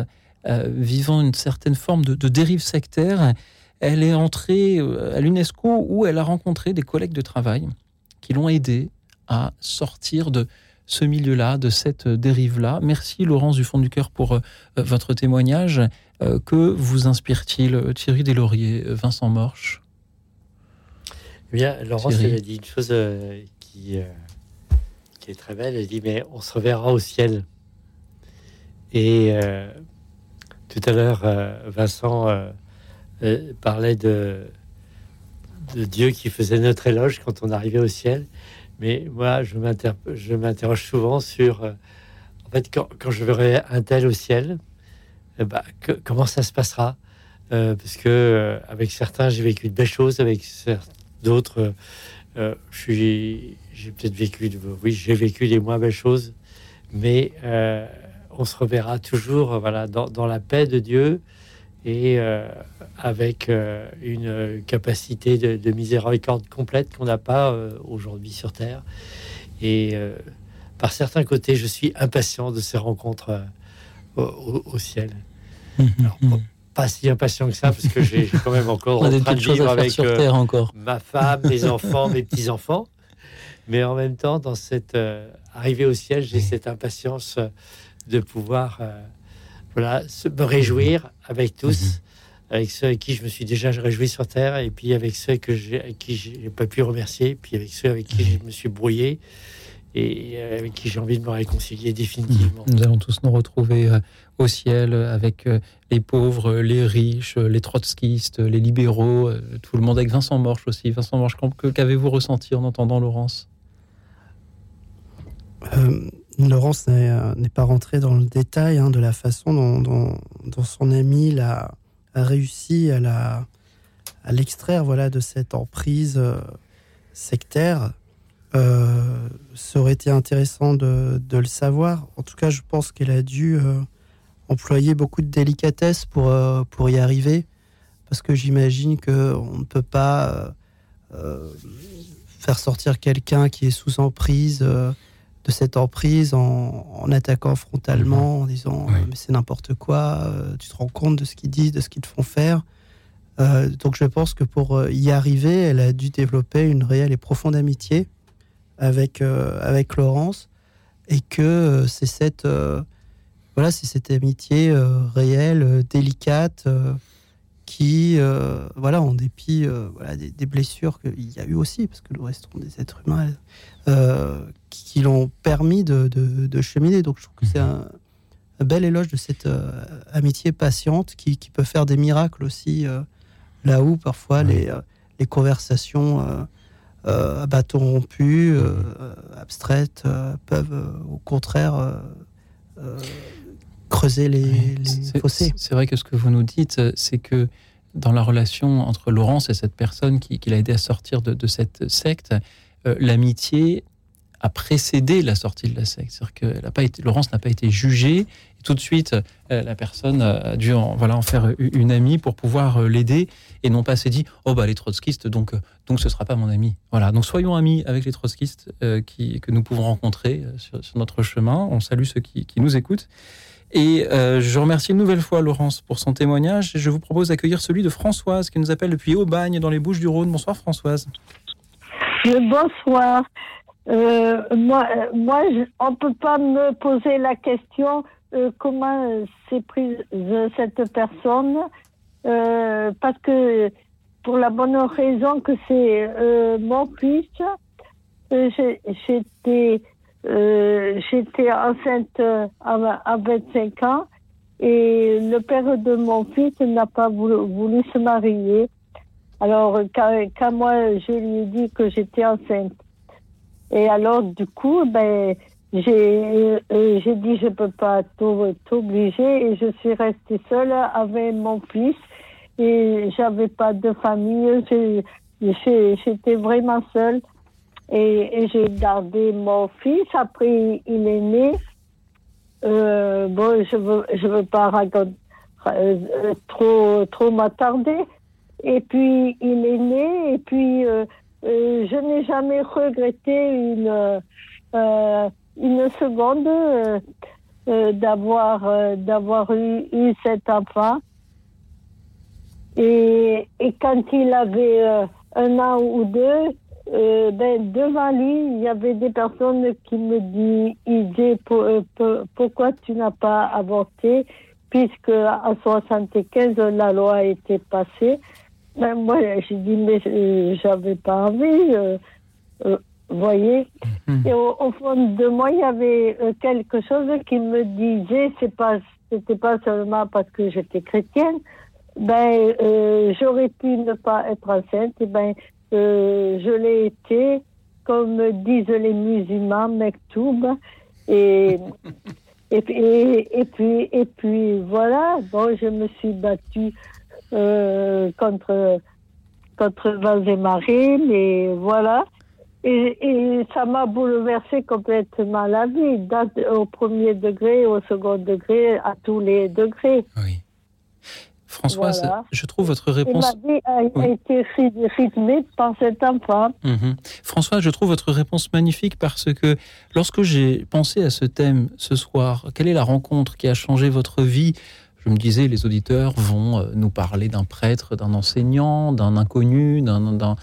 euh, vivant une certaine forme de, dérive sectaire, elle est entrée euh, à l'UNESCO où elle a rencontré des collègues de travail qui l'ont aidée à sortir de ce milieu-là, de cette dérive-là. Merci Laurence du fond du cœur pour votre témoignage. que vous inspire-t-il Thierry Deslauriers, Vincent Morche? Bien, Laurence, elle a dit une chose qui, qui est très belle. Elle dit Mais on se reverra au ciel. Et euh, tout à l'heure, Vincent parlait de, Dieu qui faisait notre éloge quand on arrivait au ciel. Mais moi, je m'interroge souvent sur, en fait, quand, quand, je verrai un tel au ciel, eh ben, comment ça se passera? Parce que avec certains, j'ai vécu de belles choses, avec d'autres, j'ai peut-être vécu, oui, j'ai vécu des moins belles choses, mais on se reverra toujours, voilà, dans, la paix de Dieu et avec une capacité de, miséricorde complète qu'on n'a pas aujourd'hui sur Terre. Et par certains côtés, je suis impatient de ces rencontres au, ciel. pas si impatient que ça, parce que j'ai quand même encore en train de vivre avec sur Terre encore. ma femme, mes enfants, mes petits-enfants. Mais en même temps, dans cette arrivée au ciel, j'ai cette impatience de pouvoir voilà, me réjouir avec tous, mhm. avec ceux avec qui je me suis déjà réjoui sur Terre, et puis avec ceux que avec qui j'ai pas pu remercier, puis avec ceux avec qui mhm. je me suis brouillé, et avec qui j'ai envie de me réconcilier définitivement. Nous allons tous nous retrouver au ciel avec les pauvres, les riches, les trotskistes, les libéraux, tout le monde avec Vincent Morche aussi. Vincent Morche, qu'avez-vous ressenti en entendant Laurence? Euh, Laurence n'est pas rentrée dans le détail hein, de la façon dont, son ami a, réussi à l'extraire voilà, de cette emprise euh, sectaire. Euh, ça aurait été intéressant de, le savoir. En tout cas, je pense qu'elle a dû euh, employer beaucoup de délicatesse pour, pour y arriver. Parce que j'imagine qu'on ne peut pas faire sortir quelqu'un qui est sous emprise de cette emprise en, attaquant frontalement, en disant euh, mais c'est n'importe quoi, euh, tu te rends compte de ce qu'ils disent, de ce qu'ils te font faire. Euh, donc je pense que pour y arriver, elle a dû développer une réelle et profonde amitié avec, avec Laurence et que c'est cette, voilà, c'est cette amitié réelle, délicate qui, voilà, en dépit voilà, des, blessures qu'il y a eu aussi, parce que nous restons des êtres humains, qui l'ont permis de, de, cheminer. Donc je trouve que c'est mhm. un, bel éloge de cette euh, amitié patiente qui, qui, peut faire des miracles aussi, euh, là où parfois les, euh, les, conversations à bâton rompu, abstraites, peuvent au contraire creuser les, fossés. C'est vrai que ce que vous nous dites, c'est que dans la relation entre Laurence et cette personne qui, qui l'a aidé à sortir de, de cette secte, l'amitié a précédé la sortie de la secte. C'est-à-dire que pas été, Laurence n'a pas été jugée. Et tout de suite, euh, la personne a dû en, voilà, en faire une amie pour pouvoir euh, l'aider et non pas s'est dit Oh, bah, les trotskistes, donc, euh, donc ce ne sera pas mon ami. Voilà. Donc soyons amis avec les trotskistes qui, que nous pouvons rencontrer sur, notre chemin. On salue ceux qui, qui nous écoutent. Et je remercie une nouvelle fois Laurence pour son témoignage. Je vous propose d'accueillir celui de Françoise qui nous appelle depuis Aubagne dans les Bouches du Rhône. Bonsoir Françoise. Bonsoir. Euh, moi, euh, moi on ne peut pas me poser la question euh, comment s'est prise cette personne, parce que pour la bonne raison que c'est mon fils, j'étais j'étais enceinte à, 25 ans et le père de mon fils n'a pas voulu, se marier. Alors, quand moi je lui ai dit que j'étais enceinte, et alors, du coup, ben, j'ai euh, dit je peux pas t'obliger et je suis restée seule avec mon fils et j'avais pas de famille. J'étais vraiment seule et, j'ai gardé mon fils. Après il est né. Euh, bon je veux je veux pas raconter euh, trop trop m'attarder. Et puis il est né. Et puis euh, je n'ai jamais regretté une, euh, seconde euh, d'avoir d'avoir eu, cet enfant. Et quand il avait un an ou deux, ben, devant lui, il y avait des personnes qui me disaient pourquoi tu n'as pas avorté, puisque à 75 la loi été passée. ben, moi, j'ai dit, mais euh, j'avais pas envie. euh, euh, voyez Et au, au fond de moi, il y avait euh, quelque chose qui me disait, c'est pas, c'était pas seulement parce que j'étais chrétienne, ben, euh, j'aurais pu ne pas être enceinte, et ben, euh, je l'ai été, comme disent les musulmans, mektoub, et, et, puis- et, et puis, et puis, voilà, bon, je me suis battue euh, contre, contre vents et marées, mais voilà. Et, et ça m'a bouleversé complètement la vie, au premier degré, au second degré, à tous les degrés. Françoise, Voilà. je trouve votre Et réponse. ma vie a, a Oui. été ry- rythmée par cet enfant. Mhm. François, je trouve votre réponse magnifique parce que lorsque j'ai pensé à ce thème ce soir, quelle est la rencontre qui a changé votre vie? Je me disais, les auditeurs vont euh, nous parler d'un prêtre, d'un enseignant, d'un inconnu, d'un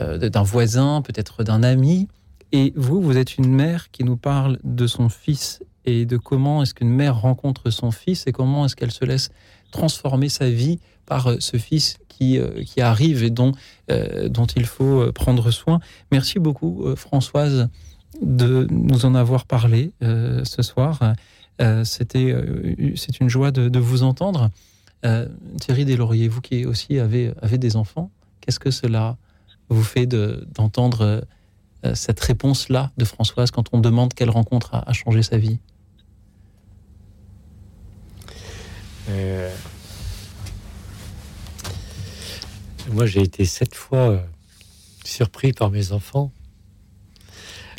euh, d'un voisin, peut-être d'un ami. Et vous, vous êtes une mère qui nous parle de son fils et de comment est-ce qu'une mère rencontre son fils et comment est-ce qu'elle se laisse transformer sa vie par euh, ce fils qui, euh, qui arrive et dont, euh, dont il faut prendre soin. Merci beaucoup, Françoise, de nous en avoir parlé ce soir. C'était, c'est une joie de, de vous entendre. Thierry Deslauriers, vous qui aussi avez, avez des enfants, qu'est-ce que cela vous fait de- d'entendre cette réponse-là de Françoise quand on demande quelle rencontre a, a changé sa vie? Euh, Moi, j'ai été sept fois euh, surpris par mes enfants.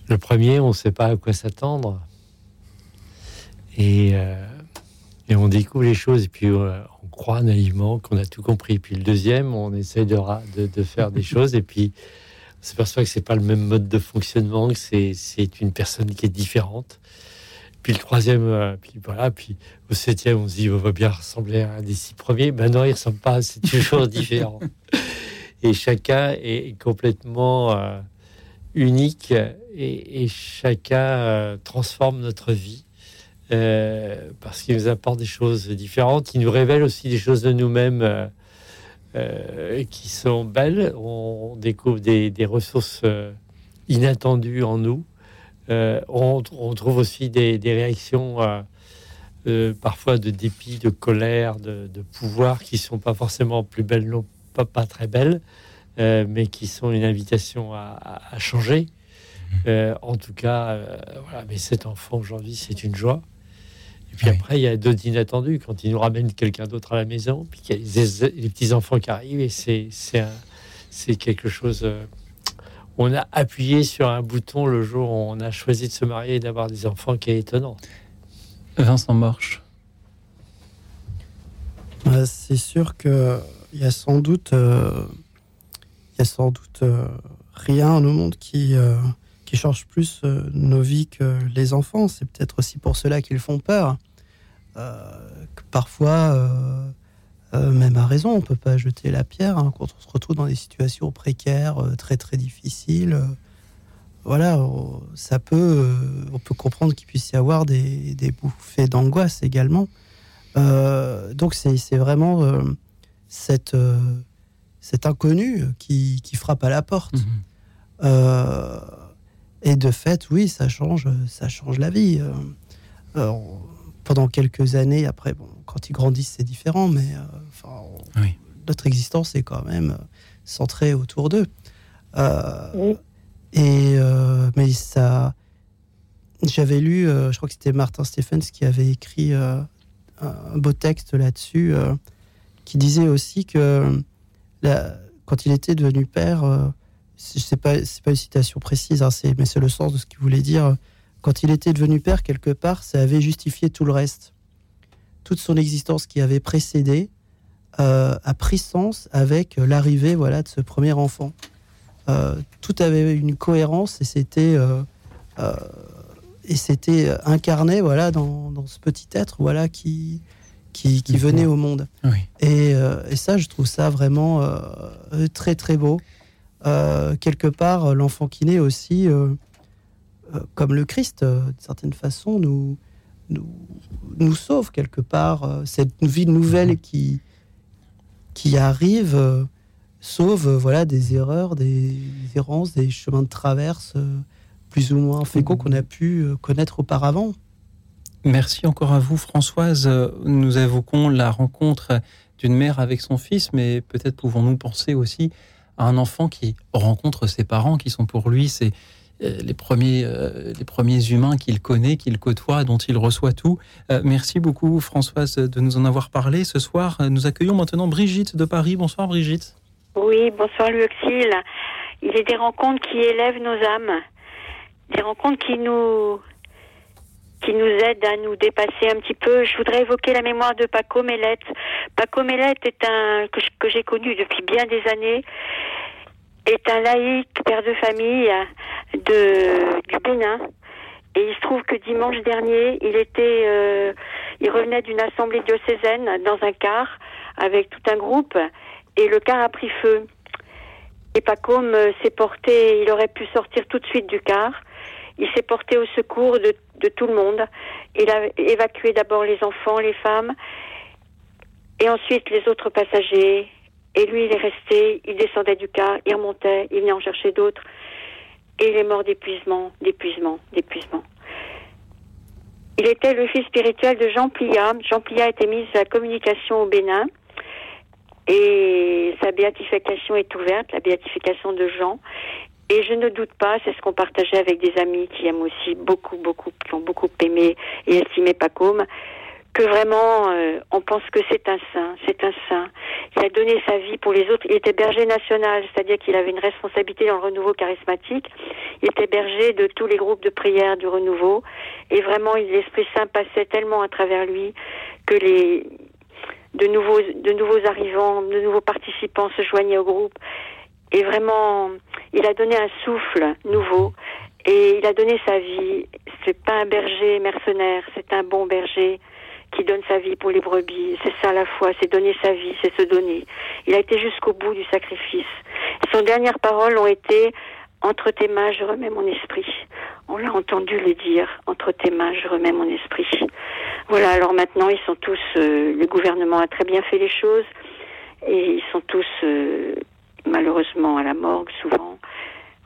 Le premier, on ne sait pas à quoi s'attendre. Et, euh, et on découvre les choses, et puis euh, on croit naïvement qu'on a tout compris. Puis le deuxième, on essaie de, ra- de, de faire des choses, et puis on s'aperçoit que c'est pas le même mode de fonctionnement, que c'est une personne qui est différente. Puis le troisième, euh, puis voilà, puis au septième, on se dit, on va bien ressembler à un des six premiers. Ben non, il ne ressemble pas, c'est toujours différent. Et chacun est complètement euh, unique et, et chacun euh, transforme notre vie euh, parce qu'il nous apporte des choses différentes. Il nous révèle aussi des choses de nous-mêmes qui sont belles. On découvre des, des ressources inattendues en nous. Euh, on, on trouve aussi des, des réactions euh, euh, parfois de dépit, de colère, de, de pouvoir qui sont pas forcément plus belles, non pas, pas très belles, mais qui sont une invitation à, à- à changer. Euh, en tout cas, euh, voilà, mais cet enfant aujourd'hui, c'est une joie. Et puis après, il y a d'autres inattendus quand il nous ramène quelqu'un d'autre à la maison, puis qu'il y a les, les petits enfants qui arrivent, et c'est quelque chose. euh, on a appuyé sur un bouton le jour où on a choisi de se marier et d'avoir des enfants qui est étonnant. Vincent Morche. Bah, c'est sûr que il y a sans doute, euh, il y a sans doute euh, rien au monde qui euh, qui change plus euh, nos vies que les enfants. C'est peut-être aussi pour cela qu'ils font peur. Euh, que parfois, euh, même à raison, on peut pas jeter la pierre hein, quand on se retrouve dans des situations précaires, euh, très très difficiles. euh, voilà, oh, ça peut, on peut comprendre qu'il puisse y avoir des, des bouffées d'angoisse également. Donc c'est vraiment cette, cet inconnu qui, qui frappe à la porte. Euh, et de fait, oui, ça change, ça change la vie. Pendant quelques années, après, bon, quand ils grandissent, c'est différent, mais euh, enfin, on- notre existence est quand même euh, centrée autour d'eux. Euh, Et euh, mais ça, j'avais lu, euh, je crois que c'était Martin Stephens qui avait écrit euh, un beau texte là-dessus, euh, qui disait aussi que la- quand il était devenu père, euh, c'est- c'est pas c'est pas une citation précise, hein, c'est- mais c'est le sens de ce qu'il voulait dire. Quand il était devenu père, quelque part, ça avait justifié tout le reste. Toute son existence qui avait précédé euh, a pris sens avec l'arrivée voilà de ce premier enfant. Euh, tout avait une cohérence et c'était euh, euh, et c'était incarné voilà dans, dans ce petit être voilà qui qui, qui venait au monde. Et, euh, et ça, je trouve ça vraiment euh, très très beau. Euh, quelque part, l'enfant qui naît aussi, euh, euh, comme le Christ, euh, d'une certaine façon, nous, nous, nous sauve quelque part. Euh, cette vie nouvelle qui, qui arrive, euh, sauve voilà des erreurs, des errances, des chemins de traverse plus ou moins féconds qu'on a pu connaître auparavant. Merci encore à vous, Françoise. Nous évoquons la rencontre d'une mère avec son fils, mais peut-être pouvons-nous penser aussi à un enfant qui rencontre ses parents, qui sont pour lui euh, les premiers, euh, les premiers humains qu'il connaît, qu'il côtoie, dont il reçoit tout. Euh, merci beaucoup, Françoise, de nous en avoir parlé. Ce soir, nous accueillons maintenant Brigitte de Paris. Bonsoir, Brigitte. Oui, bonsoir, Luxil. Il est des rencontres qui élèvent nos âmes, des rencontres qui nous qui nous aide à nous dépasser un petit peu. Je voudrais évoquer la mémoire de Paco Mellette. Paco Mellette est un que, j'ai connu depuis bien des années, est un laïc, père de famille de du Bénin. Et il se trouve que dimanche dernier, il était, euh, il revenait d'une assemblée diocésaine dans un car avec tout un groupe, et le car a pris feu. Et Paco s'est porté, il aurait pu sortir tout de suite du car. Il s'est porté au secours de, de, tout le monde. Il a évacué d'abord les enfants, les femmes, et ensuite les autres passagers. Et lui, il est resté, il descendait du car, il remontait, il venait en chercher d'autres. Et il est mort d'épuisement, d'épuisement, d'épuisement. Il était le fils spirituel de Jean Plia. Jean Plia été mis à la communication au Bénin. Et sa béatification est ouverte, la béatification de Jean. Et je ne doute pas, c'est ce qu'on partageait avec des amis qui aiment aussi beaucoup, beaucoup, qui ont beaucoup aimé et estimé Pacôme, que vraiment, euh, on pense que c'est un saint, c'est un saint. Il a donné sa vie pour les autres. Il était berger national, c'est-à-dire qu'il avait une responsabilité dans le renouveau charismatique. Il était berger de tous les groupes de prière du renouveau. Et vraiment, l'Esprit Saint passait tellement à travers lui que les, de nouveaux, de nouveaux arrivants, de nouveaux participants se joignaient au groupe. Et vraiment, il a donné un souffle nouveau et il a donné sa vie. C'est pas un berger mercenaire, c'est un bon berger qui donne sa vie pour les brebis. C'est ça la foi, c'est donner sa vie, c'est se donner. Il a été jusqu'au bout du sacrifice. Son dernières paroles ont été entre tes mains, je remets mon esprit. On l'a entendu le dire. Entre tes mains, je remets mon esprit. Voilà. Alors maintenant, ils sont tous. Euh, le gouvernement a très bien fait les choses et ils sont tous euh, malheureusement à la morgue souvent.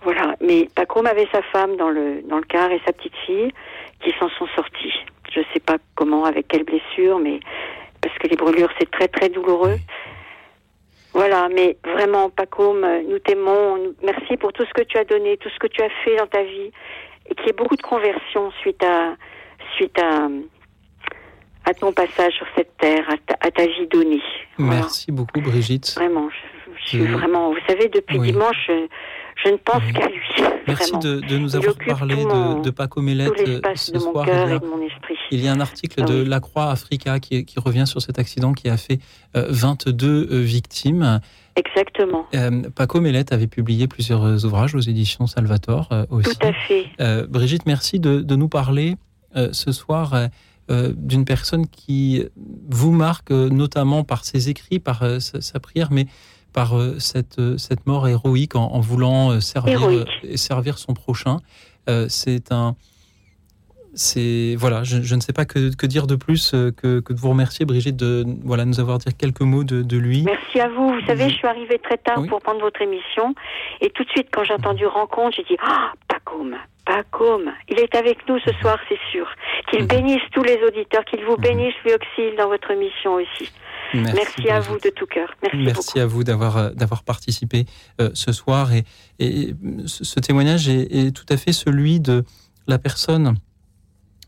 Voilà. Mais Pacôme avait sa femme dans le, dans le car et sa petite fille qui s'en sont sortis. Je ne sais pas comment, avec quelle blessure, mais parce que les brûlures, c'est très très douloureux. Voilà, mais vraiment, Pacôme, nous t'aimons. Merci pour tout ce que tu as donné, tout ce que tu as fait dans ta vie, et qu'il y ait beaucoup de conversion suite à, suite à, à ton passage sur cette terre, à ta, vie donnée. Merci beaucoup, Brigitte. Vraiment, je, vraiment, vous savez, depuis dimanche, je, ne pense qu'à lui. Merci de, de, nous avoir parlé de, de Paco Mellette euh, ce soir. Il y a un article de La Croix Africa qui, qui, revient sur cet accident qui a fait 22 euh, euh, victimes. Exactement. Paco Mellette avait publié plusieurs ouvrages aux éditions Salvator aussi. Tout à fait. Brigitte, merci de, nous parler ce soir d'une personne qui vous marque notamment par ses écrits, par sa, prière, mais par euh, cette, euh, cette mort héroïque en, voulant euh, servir, servir son prochain. c'est un. C'est voilà, je, ne sais pas que, que dire de plus que, que, de vous remercier, Brigitte, de voilà nous avoir dit quelques mots de, de lui. Merci à vous. Vous savez, je suis arrivée très tard pour prendre votre émission, et tout de suite, quand j'ai entendu rencontre, j'ai dit ah, pas comme, pas comme. Il est avec nous ce soir, c'est sûr. Qu'il mhm. bénisse tous les auditeurs, qu'il vous mhm. bénisse, lui auxile dans votre mission aussi. Merci, à vous de tout cœur. Merci, à vous d'avoir euh, d'avoir participé euh, ce soir et, et ce, témoignage est, tout à fait celui de la personne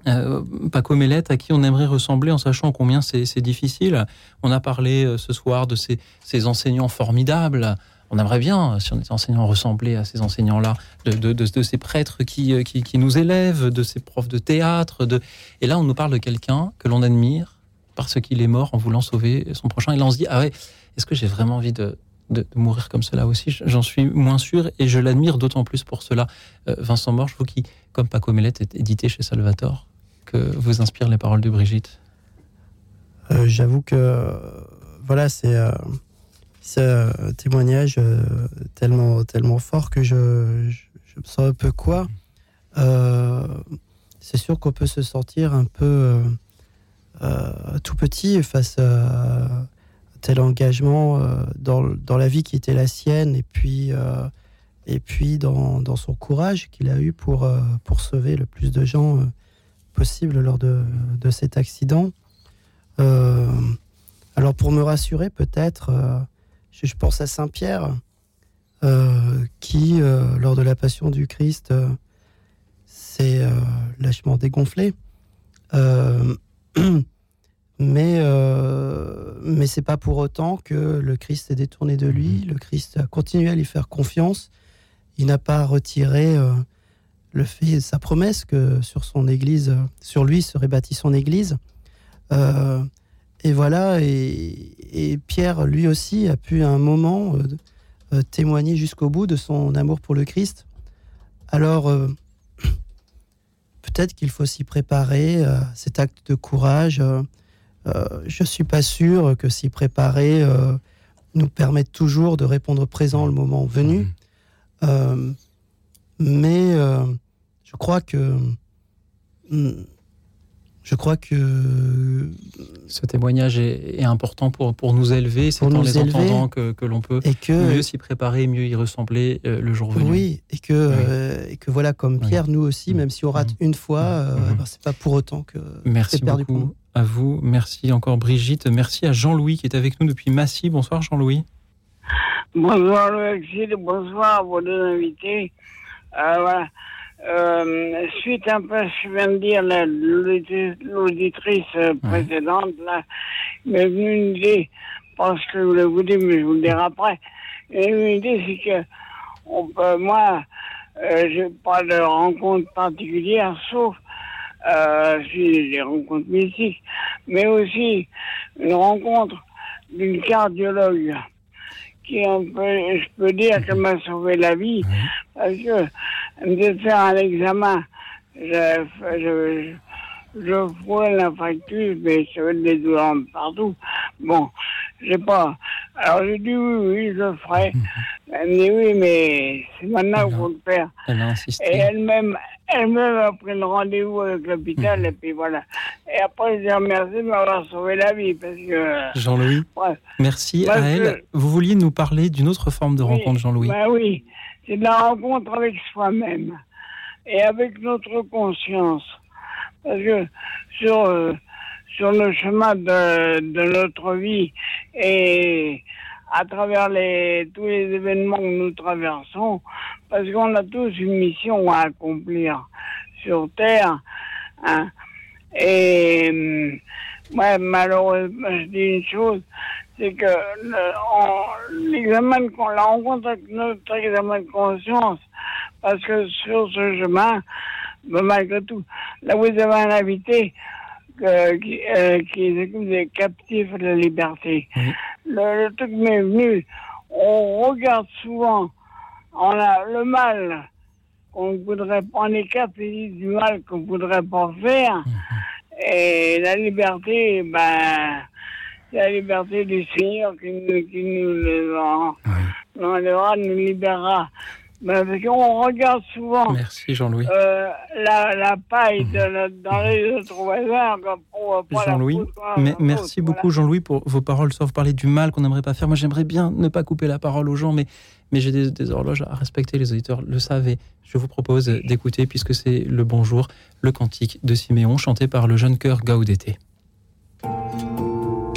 euh, Paco Mellette à qui on aimerait ressembler en sachant combien c'est difficile. On a parlé ce soir de ces, ces, enseignants formidables. On aimerait bien, si on était enseignant, ressembler à ces enseignants-là, de, de, de, ces prêtres qui, qui, qui, nous élèvent, de ces profs de théâtre. De... Et là, on nous parle de quelqu'un que l'on admire, parce qu'il est mort en voulant sauver son prochain. Et là, on se dit, ah ouais, est-ce que j'ai vraiment envie de, de, mourir comme cela aussi? J'en suis moins sûr et je l'admire d'autant plus pour cela. Euh, Vincent Morge, qui, comme Paco Mellette, est édité chez Salvatore, que vous inspirent les paroles de Brigitte? Euh, J'avoue que, voilà, c'est euh, un témoignage tellement, tellement fort que je, je, me sens un peu quoi. c'est sûr qu'on peut se sentir un peu euh, tout petit face à tel engagement dans, dans, la vie qui était la sienne et puis, et puis dans, dans son courage qu'il a eu pour, pour sauver le plus de gens possible lors de, de cet accident. alors pour me rassurer peut-être, je, je, pense à Saint-Pierre qui, lors de la Passion du Christ, s'est lâchement dégonflé. Mais euh, mais c'est pas pour autant que le Christ s'est détourné de lui. Le Christ a continué à lui faire confiance. Il n'a pas retiré euh, le fait, sa promesse que sur son Église, sur lui serait bâtie son Église. Euh, et voilà. Et, et, Pierre, lui aussi, a pu à un moment témoigner jusqu'au bout de son amour pour le Christ. Alors peut-être qu'il faut s'y préparer, euh, cet acte de courage. Euh, euh, je ne suis pas sûr que s'y préparer nous permette toujours de répondre présent le moment venu. mais je crois que hmm, je crois que ce témoignage est, important pour, pour nous élever. C'est en les entendant que, que l'on peut mieux s'y préparer, mieux y ressembler euh, le jour venu. Oui, et que, euh, et que voilà, comme Pierre, nous aussi, même si on rate une fois, euh, ben, c'est pas pour autant que Merci perdu beaucoup pour à vous. Merci encore Brigitte. Merci à Jean-Louis qui est avec nous depuis Massy. Bonsoir Jean-Louis. Bonsoir Alexis, bonsoir à vos deux invités. voilà. Euh, suite un peu, je viens de dire, l'auditrice euh, précédente, là, m'est venue une idée, parce que je voulais vous dire, mais je vous le dirai après. une idée, c'est que on peut, moi, euh, j'ai pas de rencontre particulière, sauf euh, si des rencontres mystiques, mais aussi une rencontre d'une cardiologue qui, on peut, je peux dire qu'elle m'a sauvé la vie, parce que de faire un examen. Je, je, je frôle la fracture, mais je des douleurs partout. Bon, j'ai pas. Alors j'ai dit oui, oui, je le ferai. Elle me dit oui, mais c'est maintenant qu'il faut le faire. Elle a insisté. Et elle-même, elle-même a pris le rendez-vous avec l'hôpital, et puis voilà. Et après, je dis remercie de m'avoir sauvé la vie, parce que... Jean-Louis, merci à elle. Vous vouliez nous parler d'une autre forme de rencontre, Jean-Louis? Ben oui, c'est la rencontre avec soi-même et avec notre conscience. Parce que sur, euh, sur le chemin de, notre vie et à travers les, tous les événements que nous traversons, parce qu'on a tous une mission à accomplir sur Terre. Hein. Et moi, malheureusement, je dis une chose, c'est que l'examen, la rencontre avec notre examen de conscience, parce que sur ce chemin, ben, malgré tout, là vous avez un invité euh, qui, euh, qui des captifs de la liberté. Le, le, truc m'est venu, on regarde souvent, on a le mal qu'on voudrait pas, on est captif du mal qu'on voudrait pas faire, mhm. et la liberté, ben, la liberté du Seigneur qui nous, qui nous nous libérera. Ben, parce qu'on regarde souvent Merci Jean-Louis. Euh, la, la, paille de dans les autres voisins. Jean-Louis, merci beaucoup Jean-Louis pour vos paroles, sauf parler du mal qu'on n'aimerait pas faire. Moi j'aimerais bien ne pas couper la parole aux gens, mais, mais j'ai des, des, horloges à respecter, les auditeurs le savaient. Je vous propose d'écouter, puisque c'est le bonjour, le cantique de Siméon, chanté par le jeune chœur Gaudété.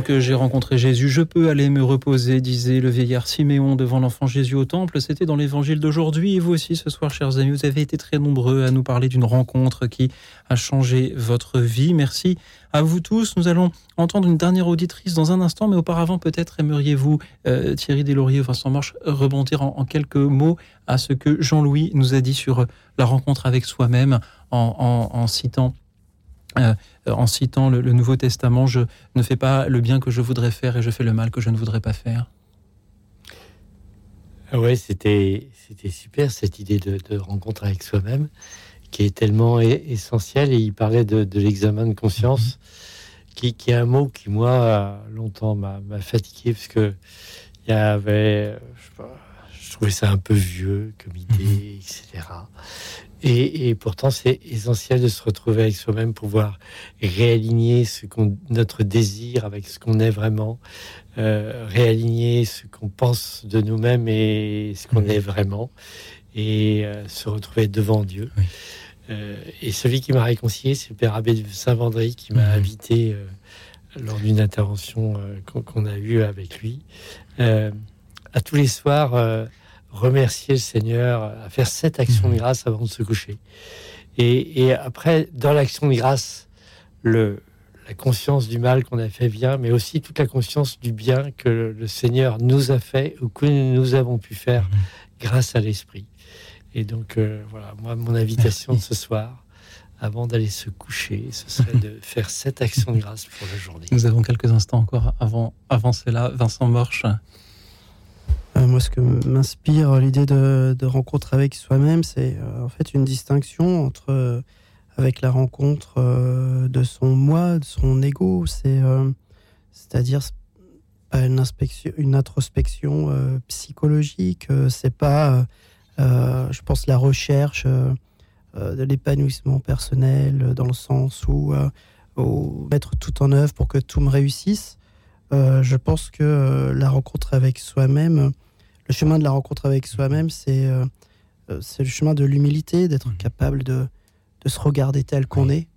Que j'ai rencontré Jésus, je peux aller me reposer, disait le vieillard Siméon devant l'enfant Jésus au temple. C'était dans l'évangile d'aujourd'hui. Et vous aussi, ce soir, chers amis, vous avez été très nombreux à nous parler d'une rencontre qui a changé votre vie. Merci à vous tous. Nous allons entendre une dernière auditrice dans un instant, mais auparavant, peut-être aimeriez-vous, euh, Thierry Deslauriers, Vincent Marche, rebondir en, quelques mots à ce que Jean-Louis nous a dit sur la rencontre avec soi-même en, citant euh, en citant le, Nouveau Testament, je ne fais pas le bien que je voudrais faire et je fais le mal que je ne voudrais pas faire. Ah ouais, c'était c'était super cette idée de, rencontre avec soi-même qui est tellement essentielle. Et il parlait de, l'examen de conscience, mhm. qui, qui, est un mot qui moi longtemps m'a fatigué parce que il y avait, je, je, trouvais ça un peu vieux comme idée, mhm. etc. Et, pourtant, c'est essentiel de se retrouver avec soi-même, pour pouvoir réaligner ce qu'on, notre désir avec ce qu'on est vraiment, euh, réaligner ce qu'on pense de nous-mêmes et ce qu'on est vraiment, et euh, se retrouver devant Dieu. Euh, et celui qui m'a réconcilié, c'est le Père Abbé de Saint-Vendry qui m'a invité lors d'une intervention qu'on, a eue avec lui. à tous les soirs remercier le Seigneur, à faire cette action de mhm. grâce avant de se coucher. Et, après, dans l'action de grâce, le, la conscience du mal qu'on a fait vient, mais aussi toute la conscience du bien que le, Seigneur nous a fait ou que nous avons pu faire mhm. grâce à l'Esprit. Et donc, euh, voilà, moi, mon invitation de ce soir, avant d'aller se coucher, ce serait de faire cette action de grâce pour la journée. Nous avons quelques instants encore avant, avant cela. Vincent Morche, euh, moi, ce que m'inspire l'idée de, rencontre avec soi-même, c'est euh, en fait une distinction entre euh, avec la rencontre de son moi, de son ego. C'est c'est-à-dire une, inspection, une introspection psychologique. c'est pas, je pense, la recherche de l'épanouissement personnel dans le sens où mettre tout en œuvre pour que tout me réussisse. Je pense que la rencontre avec soi-même le chemin de la rencontre avec soi-même, c'est euh, euh, le chemin de l'humilité, d'être mmh. capable de, de, se regarder tel qu'on est,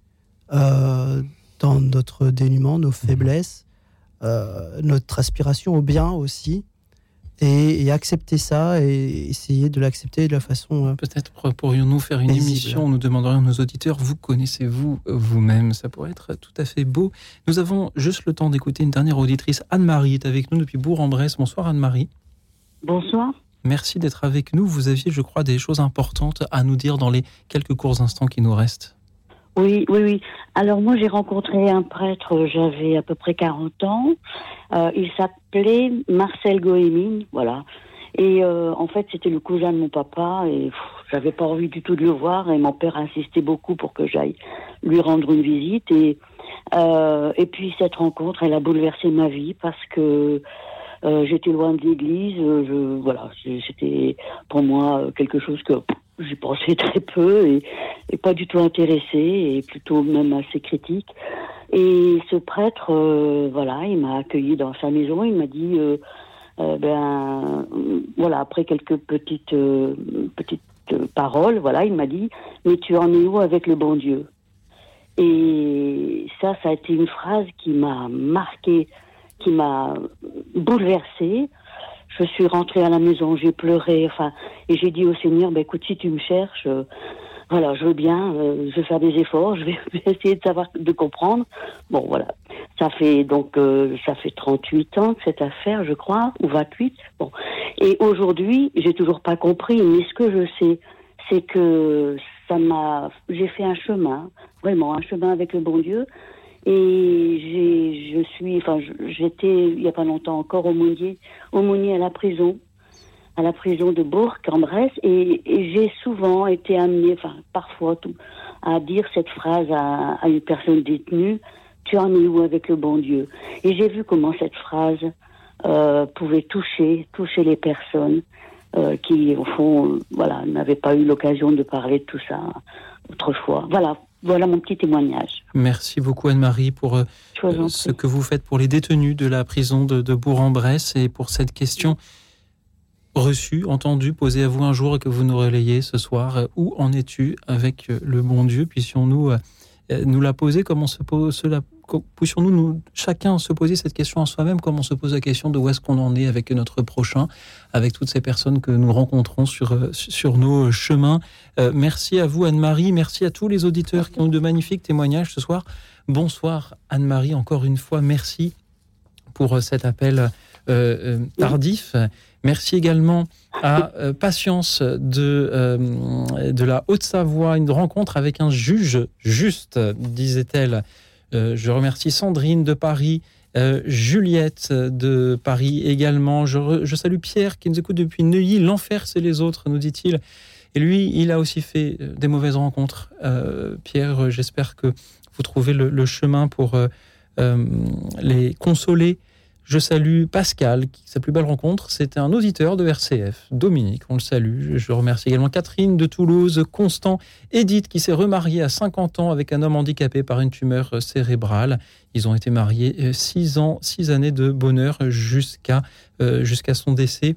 euh, dans notre dénuement, nos mmh. faiblesses, notre aspiration au bien aussi. Et, accepter ça et essayer de l'accepter de la façon. Peut-être pourrions-nous faire une émission, nous demanderions à nos auditeurs, vous connaissez-vous vous-même? Ça pourrait être tout à fait beau. Nous avons juste le temps d'écouter une dernière auditrice. Anne-Marie est avec nous depuis Bourg-en-Bresse. Bonsoir Anne-Marie. Bonsoir. Merci d'être avec nous. Vous aviez, je crois, des choses importantes à nous dire dans les quelques courts instants qui nous restent. Oui, oui, oui. Alors moi, j'ai rencontré un prêtre, j'avais à peu près 40 ans. Euh, il s'appelait Marcel Goémine, voilà. Et euh, en fait, c'était le cousin de mon papa et j'avais pas envie du tout de le voir et mon père insistait beaucoup pour que j'aille lui rendre une visite et euh, et puis cette rencontre, elle a bouleversé ma vie parce que euh, j'étais loin de l'église. Euh, voilà, c'était pour moi quelque chose que j'y pensais très peu et, pas du tout intéressé et plutôt même assez critique. Et ce prêtre, euh, voilà, il m'a accueilli dans sa maison. Il m'a dit, ben, voilà, après quelques petites petites paroles, voilà, il m'a dit, mais tu en es où avec le bon Dieu? Et ça, ça a été une phrase qui m'a marqué qui m'a bouleversée. Je suis rentrée à la maison, j'ai pleuré, enfin, et j'ai dit au Seigneur, ben écoute, si tu me cherches, euh, voilà, je veux bien, euh, je vais faire des efforts, je vais essayer de savoir, de comprendre. Bon, voilà, ça fait donc, euh, ça fait 38 ans cette affaire, je crois, ou 28. Bon, et aujourd'hui, j'ai toujours pas compris, mais ce que je sais, c'est que ça m'a, j'ai fait un chemin, vraiment un chemin avec le bon Dieu, et je suis, enfin, j'étais il n'y a pas longtemps encore aumônier, aumônier à la prison, à la prison de Bourg, en Bresse, et, j'ai souvent été amenée, enfin, parfois, tout, à dire cette phrase à, une personne détenue Tu en es où avec le bon Dieu? Et j'ai vu comment cette phrase euh, pouvait toucher, toucher les personnes euh, qui, au fond, voilà, n'avaient pas eu l'occasion de parler de tout ça autrefois. Voilà, voilà mon petit témoignage. Merci beaucoup Anne-Marie pour euh, ce que vous faites pour les détenus de la prison de, Bourg-en-Bresse et pour cette question reçue, entendue, posée à vous un jour et que vous nous relayez ce soir. Où en es-tu avec euh, le bon Dieu? Puissions-nous euh, nous la poser comme on se, pose, puissions-nous nous, chacun se poser cette question en soi-même, comme on se pose la question de où est-ce qu'on en est avec notre prochain, avec toutes ces personnes que nous rencontrons sur, euh, sur nos chemins. Euh, merci à vous, Anne-Marie. Merci à tous les auditeurs qui ont de magnifiques témoignages ce soir. Bonsoir, Anne-Marie. Encore une fois, merci pour cet appel tardif. Merci également à euh, Patience de, euh, de la Haute-Savoie, une rencontre avec un juge juste, disait-elle. Euh, je remercie Sandrine de Paris, Juliette de Paris également. Je, salue Pierre qui nous écoute depuis Neuilly. L'enfer, c'est les autres, nous dit-il. Et lui, il a aussi fait des mauvaises rencontres. Pierre, j'espère que vous trouvez le chemin pour les consoler je salue Pascal, qui, sa plus belle rencontre, c'était un auditeur de RCF. Dominique, on le salue. Je remercie également Catherine de Toulouse, Constant, Edith, qui s'est remariée à 50 ans avec un homme handicapé par une tumeur cérébrale. Ils ont été mariés 6 euh, ans, 6 années de bonheur jusqu'à euh, jusqu'à son décès.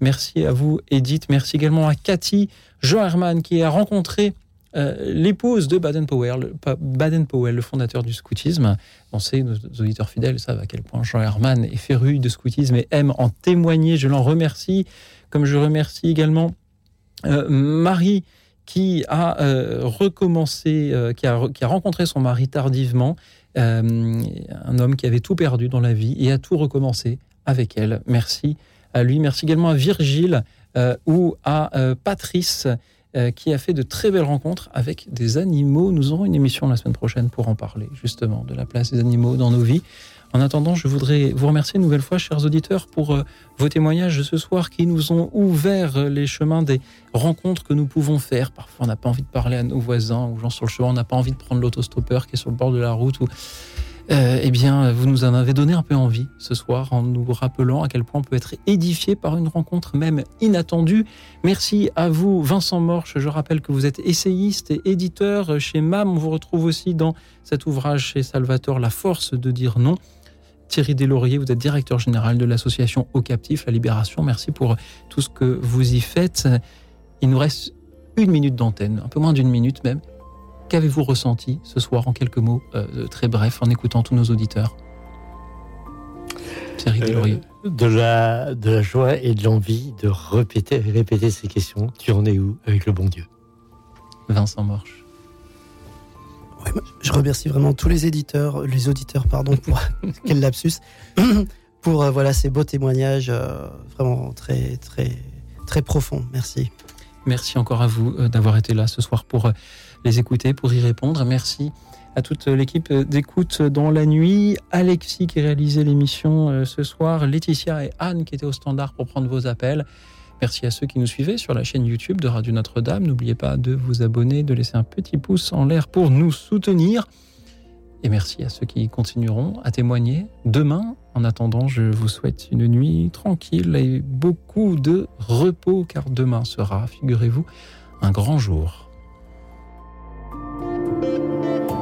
Merci à vous, Edith. Merci également à Cathy Jean Herman, qui a rencontré euh, l'épouse de Baden-Powell, Baden-Powell, le fondateur du scoutisme. On sait, nos auditeurs fidèles savent à quel point Jean Herman est féru de scoutisme et aime en témoigner. Je l'en remercie, comme je remercie également euh, Marie qui a euh, recommencé, qui, a, qui, a, rencontré son mari tardivement, un homme qui avait tout perdu dans la vie et a tout recommencé avec elle. Merci à lui. Merci également à Virgile ou à Patrice euh, qui a fait de très belles rencontres avec des animaux. Nous aurons une émission la semaine prochaine pour en parler, justement, de la place des animaux dans nos vies. En attendant, je voudrais vous remercier une nouvelle fois, chers auditeurs, pour euh, vos témoignages de ce soir qui nous ont ouvert les chemins des rencontres que nous pouvons faire. Parfois, on n'a pas envie de parler à nos voisins ou gens sur le chemin, on n'a pas envie de prendre l'autostoppeur qui est sur le bord de la route ou euh, eh bien, vous nous en avez donné un peu envie ce soir en nous rappelant à quel point on peut être édifié par une rencontre même inattendue. Merci à vous, Vincent Morche. Je rappelle que vous êtes essayiste et éditeur chez MAM. On vous retrouve aussi dans cet ouvrage chez Salvatore, La force de dire non. Thierry Deslauriers, vous êtes directeur général de l'association Au Captif, La Libération. Merci pour tout ce que vous y faites. Il nous reste une minute d'antenne, un peu moins d'une minute même. Qu'avez-vous ressenti ce soir en quelques mots euh, très brefs en écoutant tous nos auditeurs? Thierry euh, de, la, de la joie et de l'envie de répéter, répéter ces questions. Tu en es où avec le bon Dieu? Vincent Morche. je remercie vraiment tous les éditeurs, les auditeurs, pardon, pour quel lapsus, pour euh, voilà ces beaux témoignages vraiment très très très profonds. Merci. Merci encore à vous d'avoir été là ce soir pour les écouter, pour y répondre. Merci à toute l'équipe d'écoute dans la nuit, Alexis qui réalisait l'émission euh, ce soir, Laetitia et Anne qui étaient au standard pour prendre vos appels. Merci à ceux qui nous suivaient sur la chaîne YouTube de Radio Notre-Dame. N'oubliez pas de vous abonner, de laisser un petit pouce en l'air pour nous soutenir. Et merci à ceux qui continueront à témoigner demain. En attendant, je vous souhaite une nuit tranquille et beaucoup de repos, car demain sera, figurez-vous, un grand jour. Música